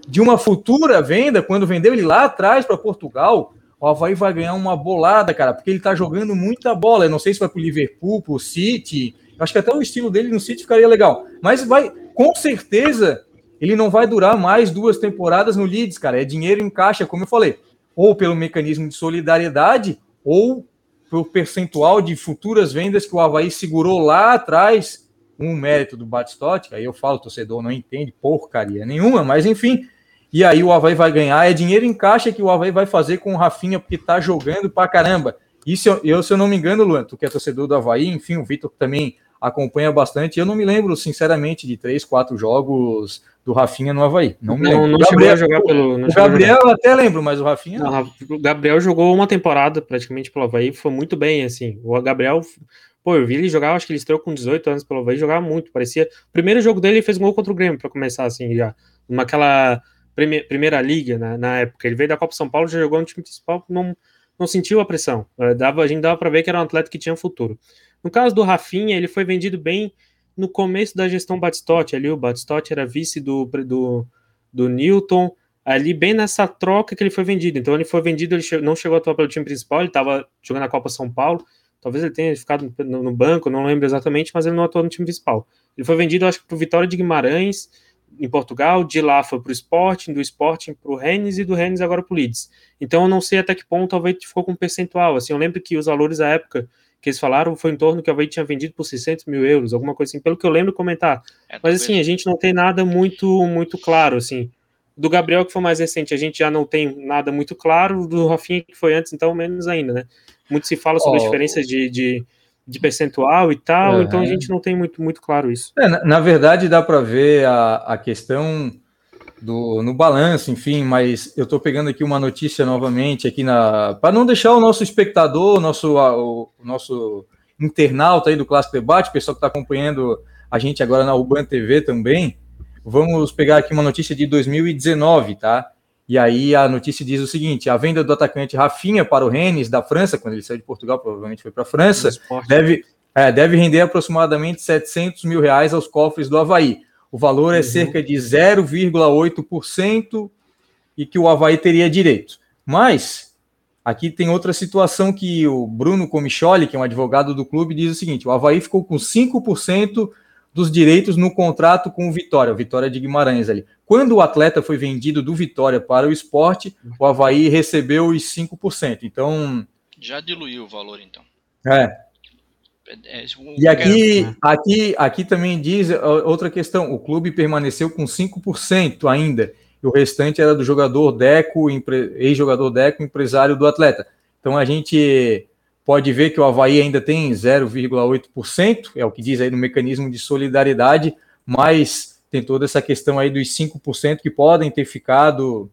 de uma futura venda, quando vendeu ele lá atrás para Portugal, o Havaí vai ganhar uma bolada, cara, porque ele tá jogando muita bola. Eu não sei se vai pro Liverpool, pro City. Eu acho que até o estilo dele no City ficaria legal. Mas vai, com certeza, ele não vai durar mais duas temporadas no Leeds, cara. É dinheiro em caixa, como eu falei. Ou pelo mecanismo de solidariedade, ou pelo percentual de futuras vendas que o Havaí segurou lá atrás. Um mérito do Batistotti, aí eu falo, torcedor não entende porcaria nenhuma, mas enfim, e aí o Havaí vai ganhar. É dinheiro em caixa que o Havaí vai fazer com o Rafinha, porque tá jogando pra caramba. Se eu, se eu não me engano, Luan, tu que é torcedor do Havaí, enfim, o Vitor também acompanha bastante. Eu não me lembro, sinceramente, de três, quatro jogos do Rafinha no Havaí. Não me lembro. Não, não Gabriel, chegou a jogar pelo. o Gabriel eu até lembro, mas o Rafinha. Não, o Gabriel jogou uma temporada praticamente pelo Havaí, foi muito bem, assim. O Gabriel. Pô, eu vi ele jogar, acho que ele estreou com 18 anos pelo Havaí, jogava muito. Parecia. O primeiro jogo dele ele fez um gol contra o Grêmio, para começar, assim, já. Naquela Primeira Liga na, na, época. Ele veio da Copa São Paulo, já jogou no time principal, não, não sentiu a pressão. É, dava, a gente dava para ver que era um atleta que tinha futuro. No caso do Rafinha, ele foi vendido bem no começo da gestão Batistotti. Ali o Batistotti era vice do, do, do Newton, ali bem nessa troca que ele foi vendido. Então ele foi vendido, ele não chegou a atuar pelo time principal, ele estava jogando a Copa São Paulo, Talvez ele tenha ficado no, no banco, não lembro exatamente, mas ele não atuou no time principal. Ele foi vendido, acho que, para o Vitória de Guimarães, em Portugal, de lá foi para o Sporting, do Sporting para o Rennes e do Rennes agora para o Leeds. Então eu não sei até que ponto talvez ficou com percentual. Assim, eu lembro que os valores à época que eles falaram foi em torno que o Havaí tinha vendido por 600 mil euros, alguma coisa assim, pelo que eu lembro comentar. É, Mas assim, a gente não tem nada muito muito claro, assim. Do Gabriel, que foi mais recente, a gente já não tem nada muito claro. Do Rafinha, que foi antes, então menos ainda, né? Muito se fala sobre oh. as diferenças de, de, de, percentual e tal, uhum. então a gente não tem muito, muito claro isso. É, na, na, verdade, dá para ver a, a questão do, no balanço, enfim, mas eu estou pegando aqui uma notícia novamente aqui na para não deixar o nosso espectador, nosso, o, o nosso internauta aí do Clássico Debate, pessoal que está acompanhando a gente agora na Urban TV também, vamos pegar aqui uma notícia de 2019, tá? E aí a notícia diz o seguinte: a venda do atacante Rafinha para o Rennes da França, quando ele saiu de Portugal, provavelmente foi para a França, deve, é, deve render aproximadamente 700 mil reais aos cofres do Havaí. O valor é uhum. cerca de 0,8% e que o Havaí teria direito. Mas aqui tem outra situação que o Bruno Comicholi, que é um advogado do clube, diz o seguinte: o Havaí ficou com 5% dos direitos no contrato com o Vitória, o Vitória de Guimarães ali. Quando o atleta foi vendido do Vitória para o esporte, o Havaí recebeu os 5%. Então. Já diluiu o valor, então. É. É, é, e aqui, aqui, aqui também diz outra questão: o clube permaneceu com 5% ainda, e o restante era do jogador Deco, ex-jogador Deco, empresário do atleta. Então a gente pode ver que o Havaí ainda tem 0,8%, é o que diz aí no mecanismo de solidariedade, mas tem toda essa questão aí dos 5% que podem ter ficado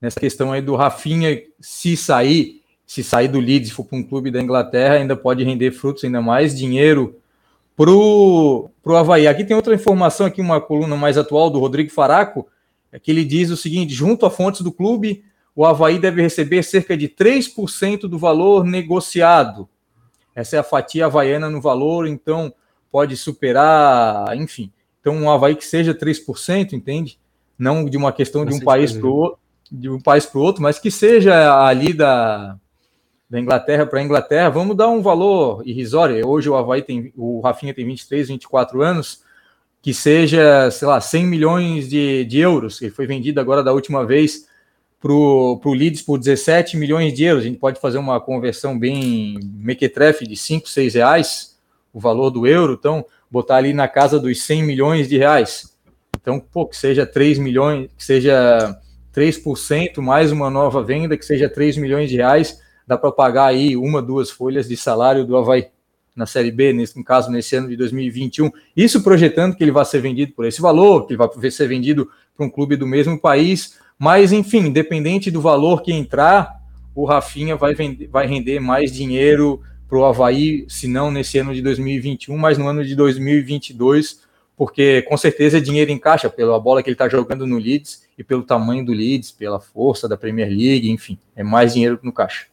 nessa questão aí do Rafinha se sair se sair do Leeds e for para um clube da Inglaterra, ainda pode render frutos, ainda mais dinheiro para o Havaí. Aqui tem outra informação, aqui uma coluna mais atual do Rodrigo Faraco, é que ele diz o seguinte, junto a fontes do clube, o Havaí deve receber cerca de 3% do valor negociado. Essa é a fatia havaiana no valor, então pode superar, enfim. Então um Havaí que seja 3%, entende? Não de uma questão de um país para o outro, de um país para o outro, mas que seja ali da da Inglaterra para a Inglaterra, vamos dar um valor irrisório. Hoje o Havaí tem, o Rafinha tem 23, 24 anos, que seja, sei lá, 100 milhões de, de euros. Ele foi vendido agora da última vez para o Leeds por 17 milhões de euros. A gente pode fazer uma conversão bem mequetrefe de 5, 6 reais, o valor do euro. Então, botar ali na casa dos 100 milhões de reais. Então, pô, que seja 3 milhões, que seja 3% mais uma nova venda, que seja 3 milhões de reais dá para pagar aí uma, duas folhas de salário do Havaí na Série B, nesse, no caso, nesse ano de 2021. Isso projetando que ele vai ser vendido por esse valor, que ele vai ser vendido para um clube do mesmo país. Mas, enfim, independente do valor que entrar, o Rafinha vai, vender, vai render mais dinheiro para o Havaí, se não nesse ano de 2021, mas no ano de 2022, porque com certeza é dinheiro em caixa pela bola que ele está jogando no Leeds e pelo tamanho do Leeds, pela força da Premier League, enfim, é mais dinheiro no caixa.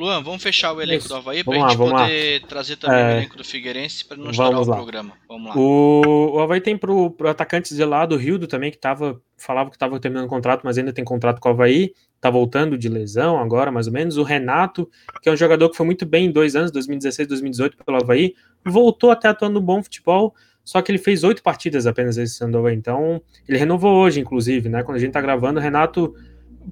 Luan, vamos fechar o elenco Isso. do Havaí para a gente lá, poder lá. trazer também é... o elenco do Figueirense para não estourar o programa. Vamos lá. O, o Havaí tem para o atacante de lá do Rildo também, que tava, falava que estava terminando o contrato, mas ainda tem contrato com o Havaí. Tá voltando de lesão agora, mais ou menos. O Renato, que é um jogador que foi muito bem em dois anos, 2016 2018, pelo Havaí, voltou até atuando bom futebol, só que ele fez oito partidas apenas esse ano do Havaí. Então, ele renovou hoje, inclusive, né? Quando a gente tá gravando, o Renato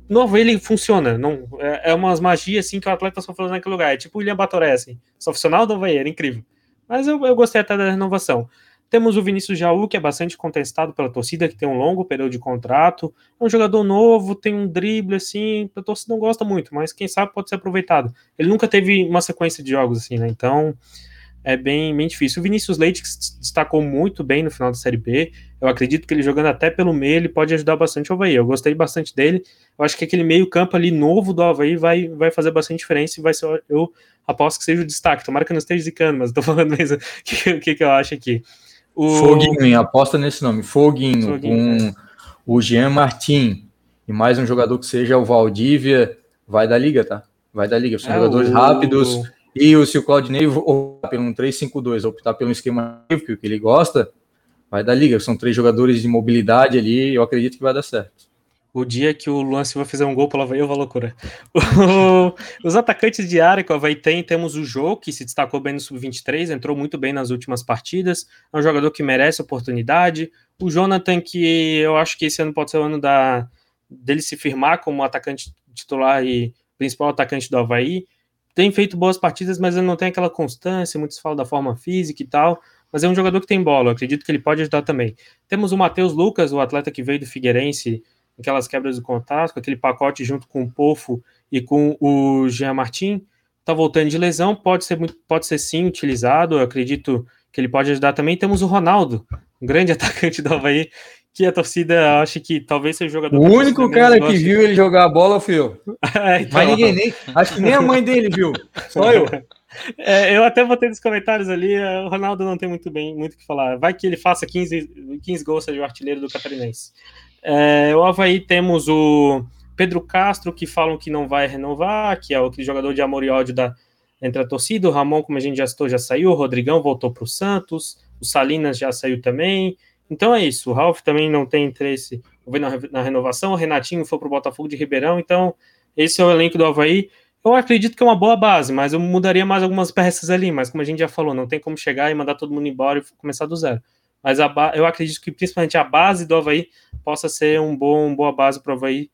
novo ele funciona. Não, é, é umas magias assim que o atleta só faz naquele lugar. É tipo o William Batoré, assim. Só funcional do Havaí, era incrível. Mas eu, eu gostei até da renovação. Temos o Vinícius Jaú, que é bastante contestado pela torcida, que tem um longo período de contrato. É um jogador novo, tem um drible, assim, a torcida não gosta muito, mas quem sabe pode ser aproveitado. Ele nunca teve uma sequência de jogos, assim, né? Então, é bem, bem difícil. O Vinícius Leite, que se destacou muito bem no final da Série B, eu acredito que ele jogando até pelo meio, ele pode ajudar bastante o Havaí. Eu gostei bastante dele. Eu acho que aquele meio-campo ali novo do Havaí vai, vai fazer bastante diferença e vai ser, eu aposto que seja o destaque. Tomara que não esteja zicando, mas estou falando mesmo o que, que, que, eu acho aqui. O... Foguinho, aposta nesse nome. Foguinho, Foguinho com é. o Jean Martin e mais um jogador que seja o Valdívia, vai da liga, tá? Vai da liga. São é, jogadores o... rápidos e o, se o Claudinei optar pelo um 3-5-2, optar pelo esquema que ele gosta, vai dar liga. São três jogadores de mobilidade ali, eu acredito que vai dar certo. o dia que o Luan Silva fizer um gol pelo Havaí, eu vou loucura. os atacantes de área que o Havaí tem, temos o Jô, que se destacou bem no Sub-23, entrou muito bem nas últimas partidas, é um jogador que merece oportunidade. O Jonathan, que eu acho que esse ano pode ser o ano da, dele se firmar como atacante titular e principal atacante do Havaí. Tem feito boas partidas, mas ele não tem aquela constância, muitos falam da forma física e tal, mas é um jogador que tem bola, acredito que ele pode ajudar também. Temos o Matheus Lucas, o atleta que veio do Figueirense, aquelas quebras do contato, com aquele pacote junto com o Pofo e com o Jean Martin, tá voltando de lesão, pode ser pode ser sim utilizado, eu acredito que ele pode ajudar também. Temos o Ronaldo, um grande atacante do Havaí, que a torcida acha que talvez seja o jogador. O único cara que viu ele jogar a bola foi eu. é, então... Mas ninguém nem. Acho que nem a mãe dele viu. Só eu. É, eu até botei nos comentários ali, é, o Ronaldo não tem muito bem muito o que falar. Vai que ele faça 15, 15 gols, seja o artilheiro do Catarinense. É, o Havaí temos o Pedro Castro, que falam que não vai renovar, que é o jogador de amor e ódio da, entre a torcida. O Ramon, como a gente já citou, já saiu. O Rodrigão voltou para o Santos. O Salinas já saiu também. Então é isso. O Ralf também não tem interesse na, renovação. O Renatinho foi para o Botafogo de Ribeirão. Então, esse é o elenco do Havaí. Eu acredito que é uma boa base, mas eu mudaria mais algumas peças ali. Mas como a gente já falou, não tem como chegar e mandar todo mundo embora e começar do zero. Mas eu acredito que principalmente a base do Havaí possa ser um bom, uma boa base para o Havaí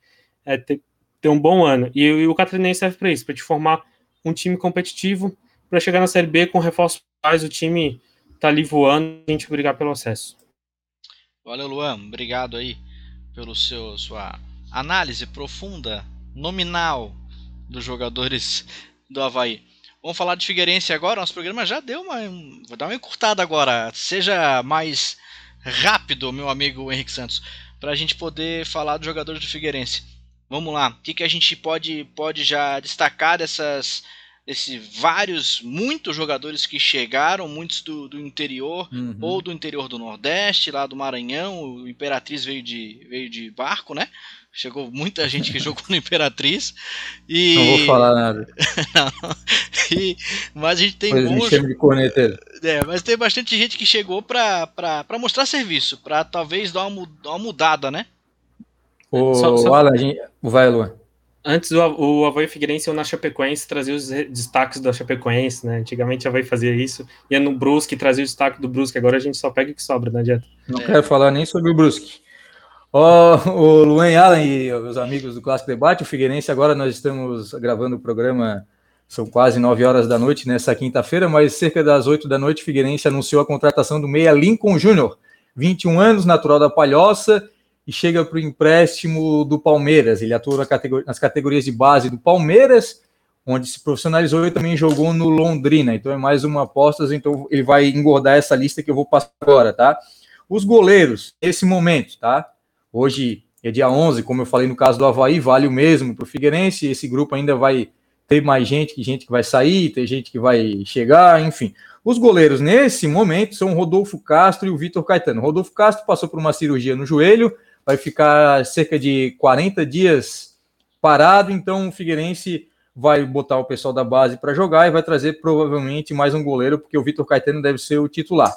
é, ter, ter, um bom ano. E, e o Catarinense serve para isso, para te formar um time competitivo, para chegar na Série B com reforços o time tá ali voando a gente brigar pelo acesso. Valeu, Luan. Obrigado aí pelo seu sua análise profunda, nominal dos jogadores do Havaí. Vamos falar de Figueirense agora. Nosso programa já deu uma. Vou dar uma encurtada agora. Seja mais rápido, meu amigo Henrique Santos, para a gente poder falar dos jogadores do Figueirense. Vamos lá. O que, que a gente pode, pode já destacar dessas desses vários, muitos jogadores que chegaram, muitos do, do interior uhum. ou do interior do Nordeste, lá do Maranhão. O Imperatriz veio de, veio de barco, né? Chegou muita gente que jogou no Imperatriz. E... Não vou falar nada. e... Mas a gente tem pois bons. De corneteiro. É, mas tem bastante gente que chegou para mostrar serviço, para talvez dar uma, uma mudada, né? O só, só... Alan, gente... vai, Luan. Antes o, o Havaí Figueirense ou na Chapecoense trazia os destaques da Chapecoense, né? Antigamente o Havaí fazia isso. Ia no Brusque, trazia o destaque do Brusque. Agora a gente só pega o que sobra, não adianta. Não é. quero falar nem sobre o Brusque. Ó, oh, o Luan Allen e os amigos do Clássico Debate, o Figueirense, agora nós estamos gravando o programa, são quase 9 horas da noite nessa quinta-feira, mas cerca das 8 da noite, o Figueirense anunciou a contratação do meia Lincoln Júnior, 21 anos, natural da Palhoça, e chega para o empréstimo do Palmeiras. Ele atua na categoria, nas categorias de base do Palmeiras, onde se profissionalizou e também jogou no Londrina. Então é mais uma aposta, então ele vai engordar essa lista que eu vou passar agora, tá? Os goleiros, nesse momento, tá? Hoje é dia 11, como eu falei no caso do Havaí, vale o mesmo para o Figueirense. Esse grupo ainda vai ter mais gente, gente que vai sair, tem gente que vai chegar, enfim. Os goleiros nesse momento são Rodolfo Castro e o Vitor Caetano. Rodolfo Castro passou por uma cirurgia no joelho, vai ficar cerca de 40 dias parado, então o Figueirense vai botar o pessoal da base para jogar e vai trazer provavelmente mais um goleiro, porque o Vitor Caetano deve ser o titular.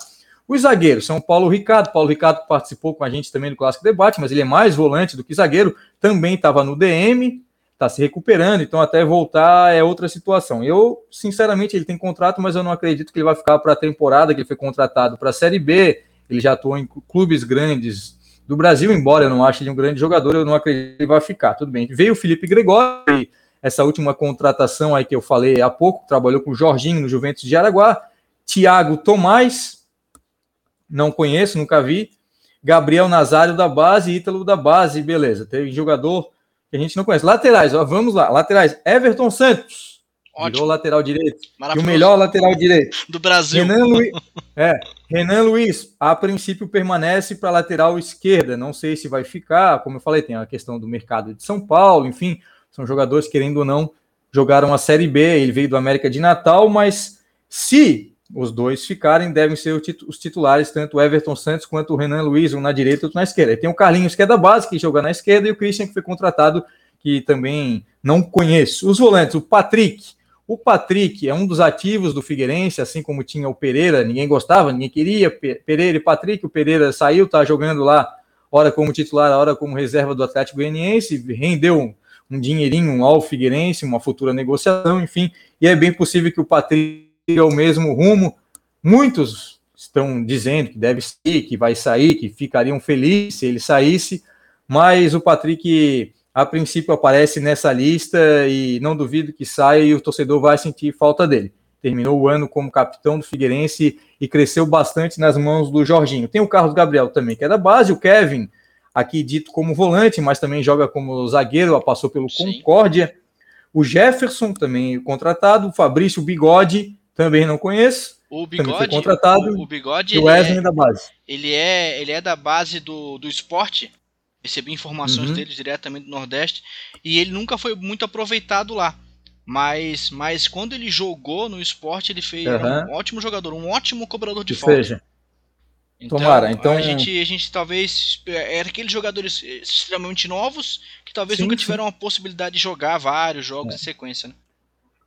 Os zagueiros são Paulo Ricardo. Paulo Ricardo participou com a gente também do Clássico Debate, mas ele é mais volante do que zagueiro. Também estava no DM, está se recuperando, então até voltar é outra situação. Eu, sinceramente, ele tem contrato, mas eu não acredito que ele vai ficar para a temporada, que ele foi contratado para a Série B. Ele já atuou em clubes grandes do Brasil, embora eu não ache ele um grande jogador, eu não acredito que ele vai ficar. Tudo bem. Veio o Felipe Gregório, essa última contratação aí que eu falei há pouco, trabalhou com o Jorginho no Juventus de Araguá. Tiago Tomás, não conheço, nunca vi. Gabriel Nazário da base, Ítalo da base, beleza. Tem jogador que a gente não conhece. Laterais, ó, vamos lá. Laterais, Everton Santos. Ótimo. Virou lateral direito. E o melhor lateral direito. Do Brasil. Renan Luiz, é, Renan Luiz, a princípio permanece para lateral esquerda. Não sei se vai ficar. Como eu falei, tem a questão do mercado de São Paulo, enfim. São jogadores, querendo ou não, jogaram a Série B. Ele veio do América de Natal, mas se os dois ficarem, devem ser os titulares, tanto o Everton Santos quanto o Renan Luiz, um na direita e outro na esquerda. E tem o Carlinhos, que é da base, que joga na esquerda, e o Christian, que foi contratado, que também não conheço. Os volantes, o Patrick. O Patrick é um dos ativos do Figueirense, assim como tinha o Pereira, ninguém gostava, ninguém queria. Pereira e Patrick, o Pereira saiu, tá jogando lá hora como titular, hora como reserva do Atlético Goianiense, rendeu um, dinheirinho ao Figueirense, uma futura negociação, enfim, e é bem possível que o Patrick siga o mesmo rumo. Muitos estão dizendo que deve sair, que vai sair, que ficariam felizes se ele saísse, mas o Patrick a princípio aparece nessa lista e não duvido que saia e o torcedor vai sentir falta dele. Terminou o ano como capitão do Figueirense e cresceu bastante nas mãos do Jorginho. Tem o Carlos Gabriel também, que é da base, o Kevin, aqui dito como volante, mas também joga como zagueiro, passou pelo Sim. Concórdia. O Jefferson, também contratado, o Fabrício Bigode, também não conheço. O Bigode, foi contratado. O, o Bigode, o Wesley é, da base. Ele é, ele é da base do, do esporte Recebi informações uhum. dele diretamente do Nordeste e ele nunca foi muito aproveitado lá. Mas, mas quando ele jogou no esporte, ele fez uhum. um ótimo jogador, um ótimo cobrador de falta. Seja. Então, Tomara, então a gente, a gente talvez era é aqueles jogadores extremamente novos que talvez sim, nunca tiveram sim. a possibilidade de jogar vários jogos é. em sequência, né?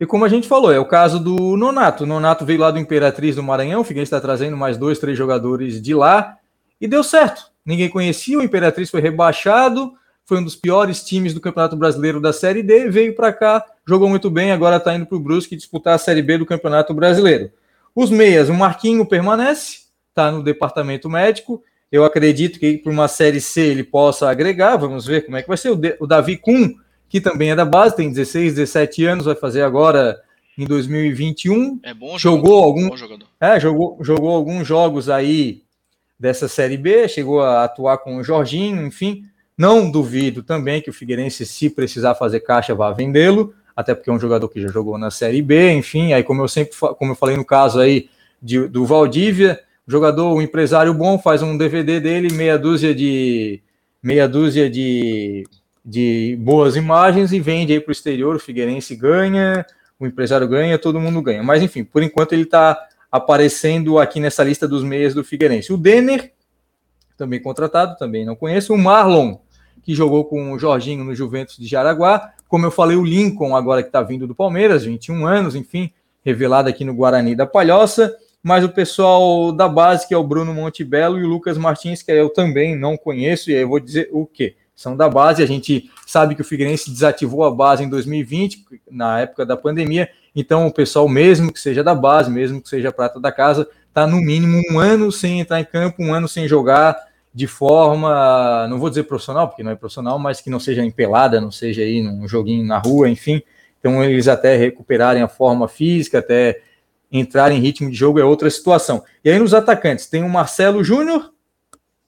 E como a gente falou, é o caso do Nonato. O Nonato veio lá do Imperatriz do Maranhão, o Figueirense está trazendo mais dois, três jogadores de lá e deu certo ninguém conhecia, o Imperatriz foi rebaixado, foi um dos piores times do Campeonato Brasileiro da Série D, veio para cá, jogou muito bem, agora está indo para o Brusque disputar a Série B do Campeonato Brasileiro. Os meias, o Marquinho permanece, está no departamento médico, eu acredito que para uma Série C ele possa agregar, vamos ver como é que vai ser. O, Davi Kuhn, que também é da base, tem 16, 17 anos, vai fazer agora em 2021. É bom jogou algum, bom jogador. É, jogou, jogou alguns jogos aí dessa Série B, chegou a atuar com o Jorginho, enfim. Não duvido também que o Figueirense, se precisar fazer caixa, vá vendê-lo, até porque é um jogador que já jogou na Série B, enfim. Aí, como eu sempre como eu falei no caso aí de, do Valdívia, o jogador, um empresário bom, faz um DVD dele, meia dúzia de meia dúzia de, de boas imagens e vende aí para o exterior. O Figueirense ganha, o empresário ganha, todo mundo ganha. Mas enfim, por enquanto ele está aparecendo aqui nessa lista dos meias do Figueirense. O Denner, também contratado, também não conheço. O Marlon, que jogou com o Jorginho no Juventus de Jaraguá. Como eu falei, o Lincoln, agora que está vindo do Palmeiras, 21 anos, enfim, revelado aqui no Guarani da Palhoça. Mas o pessoal da base, que é o Bruno Montebello e o Lucas Martins, que eu também não conheço, e aí eu vou dizer o quê? São da base, a gente sabe que o Figueirense desativou a base em 2020, na época da pandemia, então, o pessoal, mesmo que seja da base, mesmo que seja prata da casa, está no mínimo um ano sem entrar em campo, um ano sem jogar de forma, não vou dizer profissional, porque não é profissional, mas que não seja empelada, não seja aí num joguinho na rua, enfim. Então, eles até recuperarem a forma física, até entrar em ritmo de jogo é outra situação. E aí, nos atacantes, tem o Marcelo Júnior,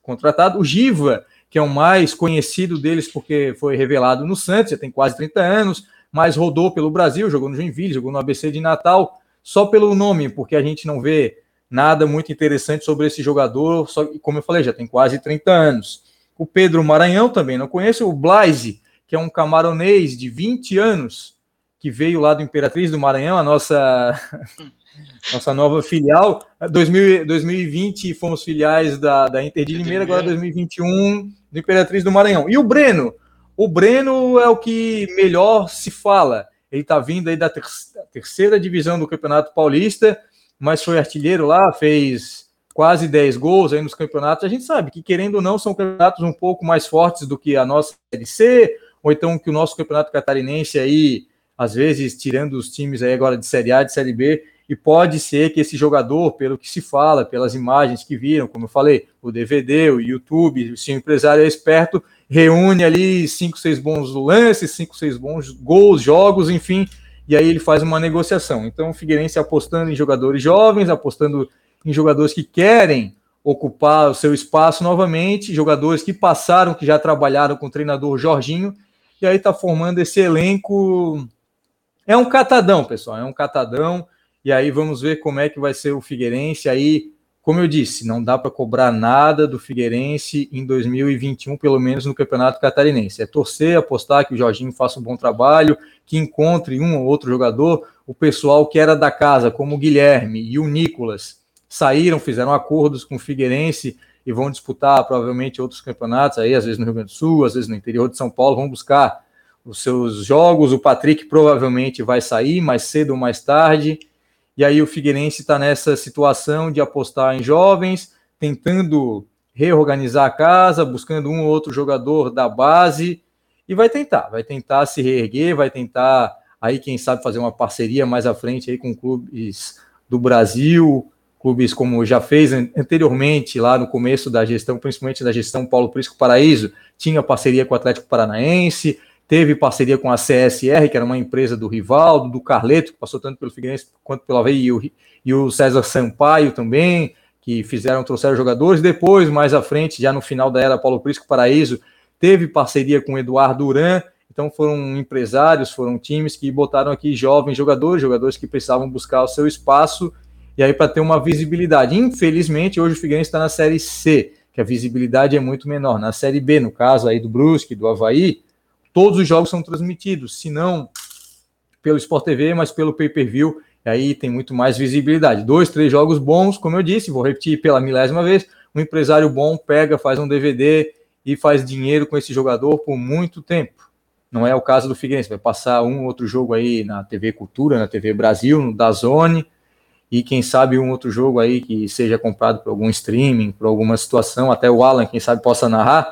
contratado, o Giva, que é o mais conhecido deles porque foi revelado no Santos, já tem quase 30 anos, mas rodou pelo Brasil, jogou no Joinville, jogou no ABC de Natal, só pelo nome, porque a gente não vê nada muito interessante sobre esse jogador, só como eu falei, já tem quase 30 anos. O Pedro Maranhão também não conheço, o Blaise, que é um camaronês de 20 anos, que veio lá do Imperatriz do Maranhão, a nossa nossa nova filial. 2000, 2020 fomos filiais da, da Inter de Limeira, agora 2021 do Imperatriz do Maranhão. E o Breno, o Breno é o que melhor se fala. Ele está vindo aí da ter terceira divisão do Campeonato Paulista, mas foi artilheiro lá, fez quase 10 gols aí nos campeonatos. A gente sabe que, querendo ou não, são campeonatos um pouco mais fortes do que a nossa Série C, ou então que o nosso Campeonato Catarinense aí, às vezes, tirando os times aí agora de Série A, de Série B, e pode ser que esse jogador, pelo que se fala, pelas imagens que viram, como eu falei, o DVD, o YouTube, se o empresário é esperto, reúne ali cinco, seis bons lances, cinco, seis bons gols, jogos, enfim, e aí ele faz uma negociação. Então o Figueirense apostando em jogadores jovens, apostando em jogadores que querem ocupar o seu espaço novamente, jogadores que passaram, que já trabalharam com o treinador Jorginho, e aí está formando esse elenco. É um catadão, pessoal, é um catadão. E aí vamos ver como é que vai ser o Figueirense aí como eu disse, não dá para cobrar nada do Figueirense em 2021, pelo menos no Campeonato Catarinense. É torcer, apostar que o Jorginho faça um bom trabalho, que encontre um ou outro jogador. O pessoal que era da casa, como o Guilherme e o Nicolas, saíram, fizeram acordos com o Figueirense e vão disputar provavelmente outros campeonatos aí, às vezes no Rio Grande do Sul, às vezes no interior de São Paulo, vão buscar os seus jogos. O Patrick provavelmente vai sair mais cedo ou mais tarde. E aí o Figueirense está nessa situação de apostar em jovens, tentando reorganizar a casa, buscando um ou outro jogador da base e vai tentar, vai tentar se reerguer, vai tentar aí quem sabe fazer uma parceria mais à frente aí com clubes do Brasil, clubes como já fez anteriormente lá no começo da gestão, principalmente da gestão Paulo Prisco Paraíso, tinha parceria com o Atlético Paranaense, teve parceria com a CSR, que era uma empresa do Rivaldo, do Carleto, que passou tanto pelo Figueirense quanto pelo Havaí, e o, e o César Sampaio também, que fizeram, trouxeram jogadores. Depois, mais à frente, já no final da era Paulo Prisco Paraíso, teve parceria com Eduardo Duran. Então foram empresários, foram times que botaram aqui jovens jogadores, jogadores que precisavam buscar o seu espaço e aí para ter uma visibilidade. Infelizmente, hoje o Figueirense está na Série C, que a visibilidade é muito menor. Na Série B, no caso aí do Brusque, do Havaí, todos os jogos são transmitidos, se não pelo Sport TV, mas pelo pay-per-view aí tem muito mais visibilidade. Dois, três jogos bons, como eu disse, vou repetir pela milésima vez, um empresário bom pega, faz um DVD e faz dinheiro com esse jogador por muito tempo. Não é o caso do Figueirense, vai passar um outro jogo aí na TV Cultura, na TV Brasil, no Dazone, e quem sabe um outro jogo aí que seja comprado por algum streaming, por alguma situação, até o Alan, quem sabe, possa narrar.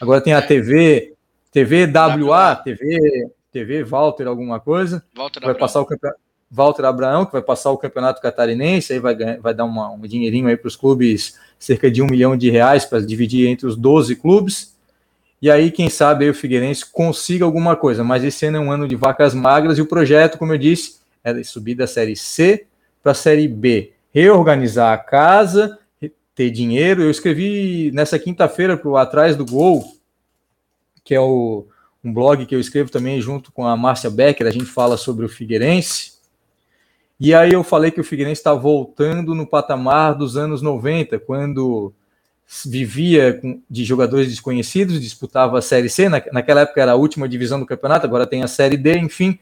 Agora tem a TV, TV WA, TV, TV Walter alguma coisa, Walter vai passar o campeonato Walter Abraão, que vai passar o campeonato catarinense, aí vai, ganhar, vai dar uma, um dinheirinho aí para os clubes, cerca de um milhão de reais para dividir entre os 12 clubes. E aí, quem sabe aí o Figueirense consiga alguma coisa. Mas esse ano é um ano de vacas magras e o projeto, como eu disse, é subir da Série C para a Série B. Reorganizar a casa, ter dinheiro. Eu escrevi nessa quinta-feira para o Atrás do Gol, que é o, um blog que eu escrevo também junto com a Márcia Becker. A gente fala sobre o Figueirense. E aí eu falei que o Figueirense está voltando no patamar dos anos 90, quando vivia de jogadores desconhecidos, disputava a Série C, naquela época era a última divisão do campeonato, agora tem a Série D, enfim.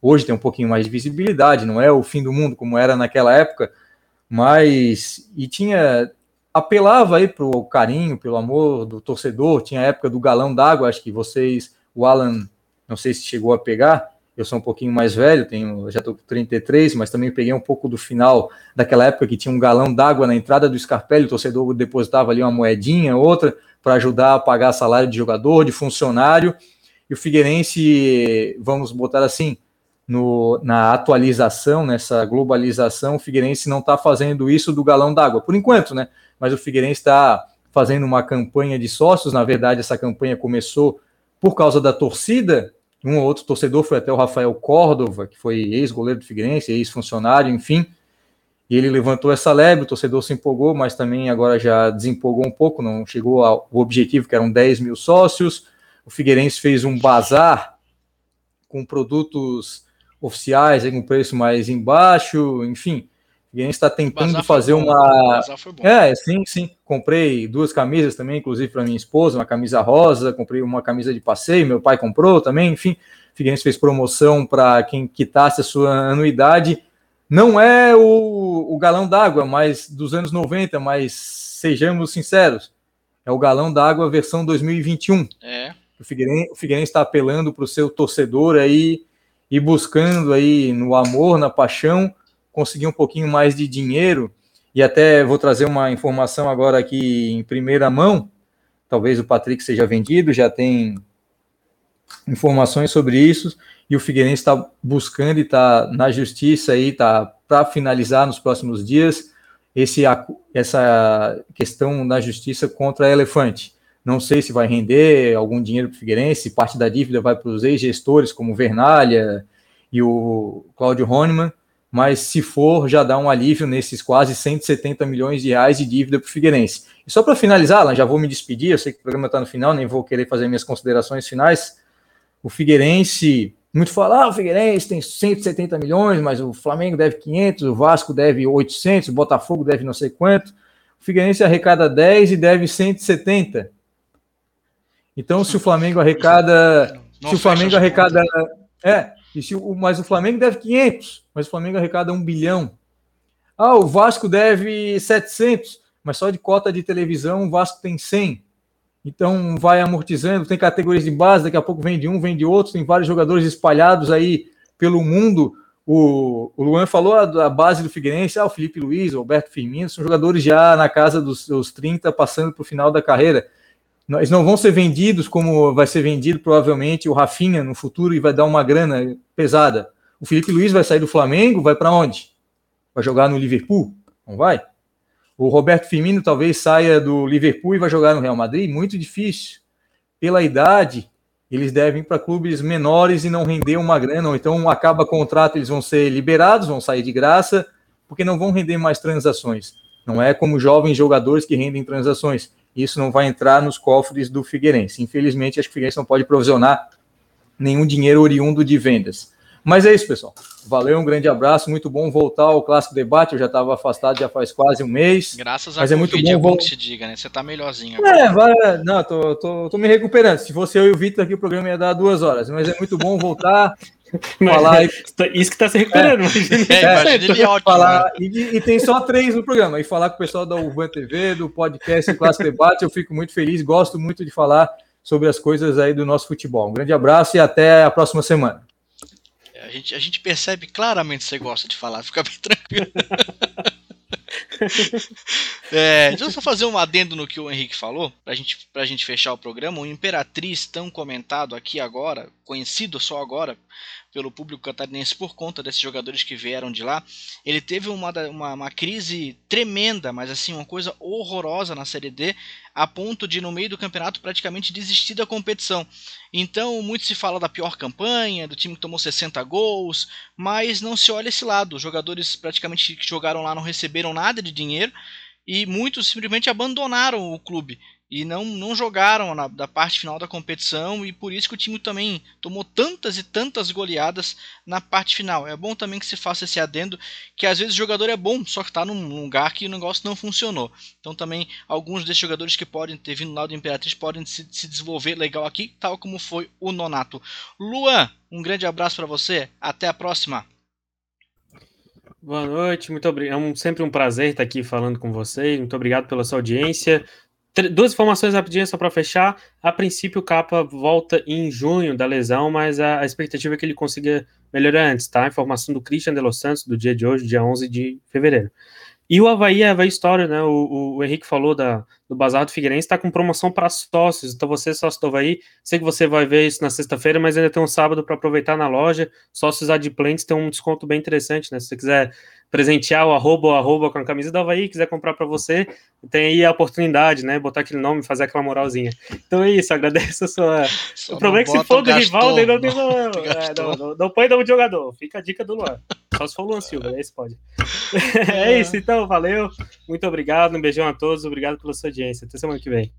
Hoje tem um pouquinho mais de visibilidade, não é o fim do mundo como era naquela época, mas e tinha apelava aí para o carinho, pelo amor do torcedor. Tinha a época do galão d'água, acho que vocês, o Alan, não sei se chegou a pegar, eu sou um pouquinho mais velho, tenho, já estou com 33, mas também peguei um pouco do final daquela época que tinha um galão d'água na entrada do Scarpelli, o torcedor depositava ali uma moedinha, outra, para ajudar a pagar salário de jogador, de funcionário. E o Figueirense, vamos botar assim, no, na atualização, nessa globalização, o Figueirense não está fazendo isso do galão d'água, por enquanto, né? Mas o Figueirense está fazendo uma campanha de sócios, na verdade, essa campanha começou por causa da torcida, um ou outro torcedor foi até o Rafael Córdova, que foi ex-goleiro do Figueirense, ex-funcionário, enfim. E ele levantou essa lebre, o torcedor se empolgou, mas também agora já desempolgou um pouco, não chegou ao objetivo, que eram 10 mil sócios. O Figueirense fez um bazar com produtos oficiais, com preço mais embaixo, enfim. Figueirense está tentando fazer bom, uma. É, sim, sim. Comprei duas camisas também, inclusive para minha esposa, uma camisa rosa, comprei uma camisa de passeio, meu pai comprou também, enfim. Figueirense fez promoção para quem quitasse a sua anuidade. Não é o, o galão d'água, mas dos anos 90, mas sejamos sinceros, é o galão d'água versão 2021. É. O Figueirense, o Figueirense está apelando para o seu torcedor aí e buscando aí no amor, na paixão, conseguir um pouquinho mais de dinheiro, e até vou trazer uma informação agora aqui em primeira mão, talvez o Patrick seja vendido, já tem informações sobre isso, e o Figueirense está buscando e está na justiça aí, está para finalizar nos próximos dias esse, essa questão na justiça contra a Elefante. Não sei se vai render algum dinheiro para o Figueirense, parte da dívida vai para os ex-gestores como Vernalha e o Cláudio Honeman, mas se for, já dá um alívio nesses quase 170 milhões de reais de dívida para o Figueirense. E só para finalizar, Alan, já vou me despedir, eu sei que o programa está no final, nem vou querer fazer minhas considerações finais. O Figueirense, muito fala, ah, o Figueirense tem 170 milhões, mas o Flamengo deve 500, o Vasco deve 800, o Botafogo deve não sei quanto. O Figueirense arrecada 10 e deve 170. Então, se o Flamengo arrecada. se o Flamengo arrecada. É, e se, mas o Flamengo deve 500, mas o Flamengo arrecada 1 bilhão. Ah, o Vasco deve 700, mas só de cota de televisão o Vasco tem 100. Então vai amortizando, tem categorias de base, daqui a pouco vende um, vende outro, tem vários jogadores espalhados aí pelo mundo O, o Luan falou a, a, base do Figueirense, ah, o Felipe Luiz, o Alberto Firmino, são jogadores já na casa dos seus 30, passando para o final da carreira. Eles não vão ser vendidos como vai ser vendido provavelmente o Rafinha no futuro e vai dar uma grana pesada. O Felipe Luiz vai sair do Flamengo, vai para onde? Vai jogar no Liverpool? Não vai? O Roberto Firmino talvez saia do Liverpool e vai jogar no Real Madrid? Muito difícil. Pela idade, eles devem ir para clubes menores e não render uma grana, ou então acaba contrato, eles vão ser liberados, vão sair de graça, porque não vão render mais transações. Não é como jovens jogadores que rendem transações. Isso não vai entrar nos cofres do Figueirense. Infelizmente, acho que o Figueirense não pode provisionar nenhum dinheiro oriundo de vendas. Mas é isso, pessoal. Valeu, um grande abraço. Muito bom voltar ao Clássico Debate. Eu já estava afastado já faz quase um mês. Graças a Mas é muito bom, é bom que se diga, né? Você está melhorzinho. Agora. É, vai, não, tô, tô, tô me recuperando. Se fosse eu e o Vitor aqui, o programa ia dar duas horas. Mas é muito bom voltar. falar Isso que está se recuperando. É, é, é, é ótimo, falar, né? e, e, tem só três no programa. E falar com o pessoal da Urban TV, do podcast Clássico Debate, eu fico muito feliz. Gosto muito de falar sobre as coisas aí do nosso futebol. Um grande abraço e até a próxima semana gente, a gente percebe claramente que você gosta de falar, fica bem tranquilo. é, deixa eu só fazer um adendo no que o Henrique falou, pra gente, pra gente fechar o programa. O Imperatriz, tão comentado aqui agora, conhecido só agora pelo público catarinense por conta desses jogadores que vieram de lá. Ele teve uma, uma, uma, crise tremenda, mas assim, uma coisa horrorosa na Série D, a ponto de no meio do campeonato praticamente desistir da competição. Então, muito se fala da pior campanha, do time que tomou 60 gols, mas não se olha esse lado. Os jogadores praticamente que jogaram lá não receberam nada de dinheiro e muitos simplesmente abandonaram o clube e não, não jogaram na da parte final da competição e por isso que o time também tomou tantas e tantas goleadas na parte final. É bom também que se faça esse adendo que às vezes o jogador é bom, só que está num lugar que o negócio não funcionou. Então também alguns desses jogadores que podem ter vindo lá do Imperatriz podem se, se desenvolver legal aqui, tal como foi o Nonato. Luan, um grande abraço para você, até a próxima. Boa noite, muito obrigado. É um, sempre um prazer estar aqui falando com vocês. Muito obrigado pela sua audiência. Duas informações rapidinhas só para fechar. A princípio, o Capa volta em junho da lesão, mas a, a, expectativa é que ele consiga melhorar antes, tá? Informação do Christian de Los Santos, do dia de hoje, dia 11 de fevereiro. E o Havaí é Havaí História, né? O, o, Henrique falou da, do Bazar do Figueirense, está com promoção para sócios. Então, você, sócio do Havaí, sei que você vai ver isso na sexta-feira, mas ainda tem um sábado para aproveitar na loja. Sócios adimplentes tem um desconto bem interessante, né? Se você quiser presentear o arroba ou arroba com a camisa do Havaí, quiser comprar para você, tem aí a oportunidade, né? Botar aquele nome, fazer aquela moralzinha. Então é isso, agradeço a sua. Só o problema é que se for do rival, daí não tem. É, não, não, não põe nome de jogador, fica a dica do Luan. Só se for o Luan Silva, aí você pode. É. é isso, então, valeu. Muito obrigado, um beijão a todos, obrigado pela sua audiência. Até semana que vem.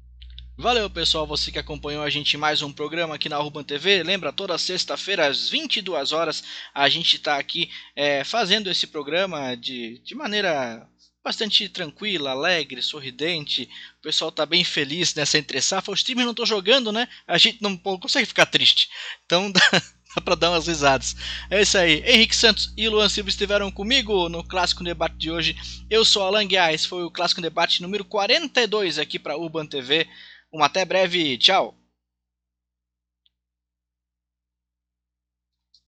Valeu, pessoal, você que acompanhou a gente em mais um programa aqui na Urban TV. Lembra, toda sexta-feira às 22 horas a gente está aqui é, fazendo esse programa de, de maneira bastante tranquila, alegre, sorridente. O pessoal está bem feliz nessa entre safra. Os times não estão jogando, né? A gente não consegue ficar triste. Então dá, dá para dar umas risadas. É isso aí. Henrique Santos e Luan Silva estiveram comigo no Clássico Debate de hoje. Eu sou Alan. Esse foi o Clássico Debate número 42 aqui para Urban TV. Um até breve, tchau!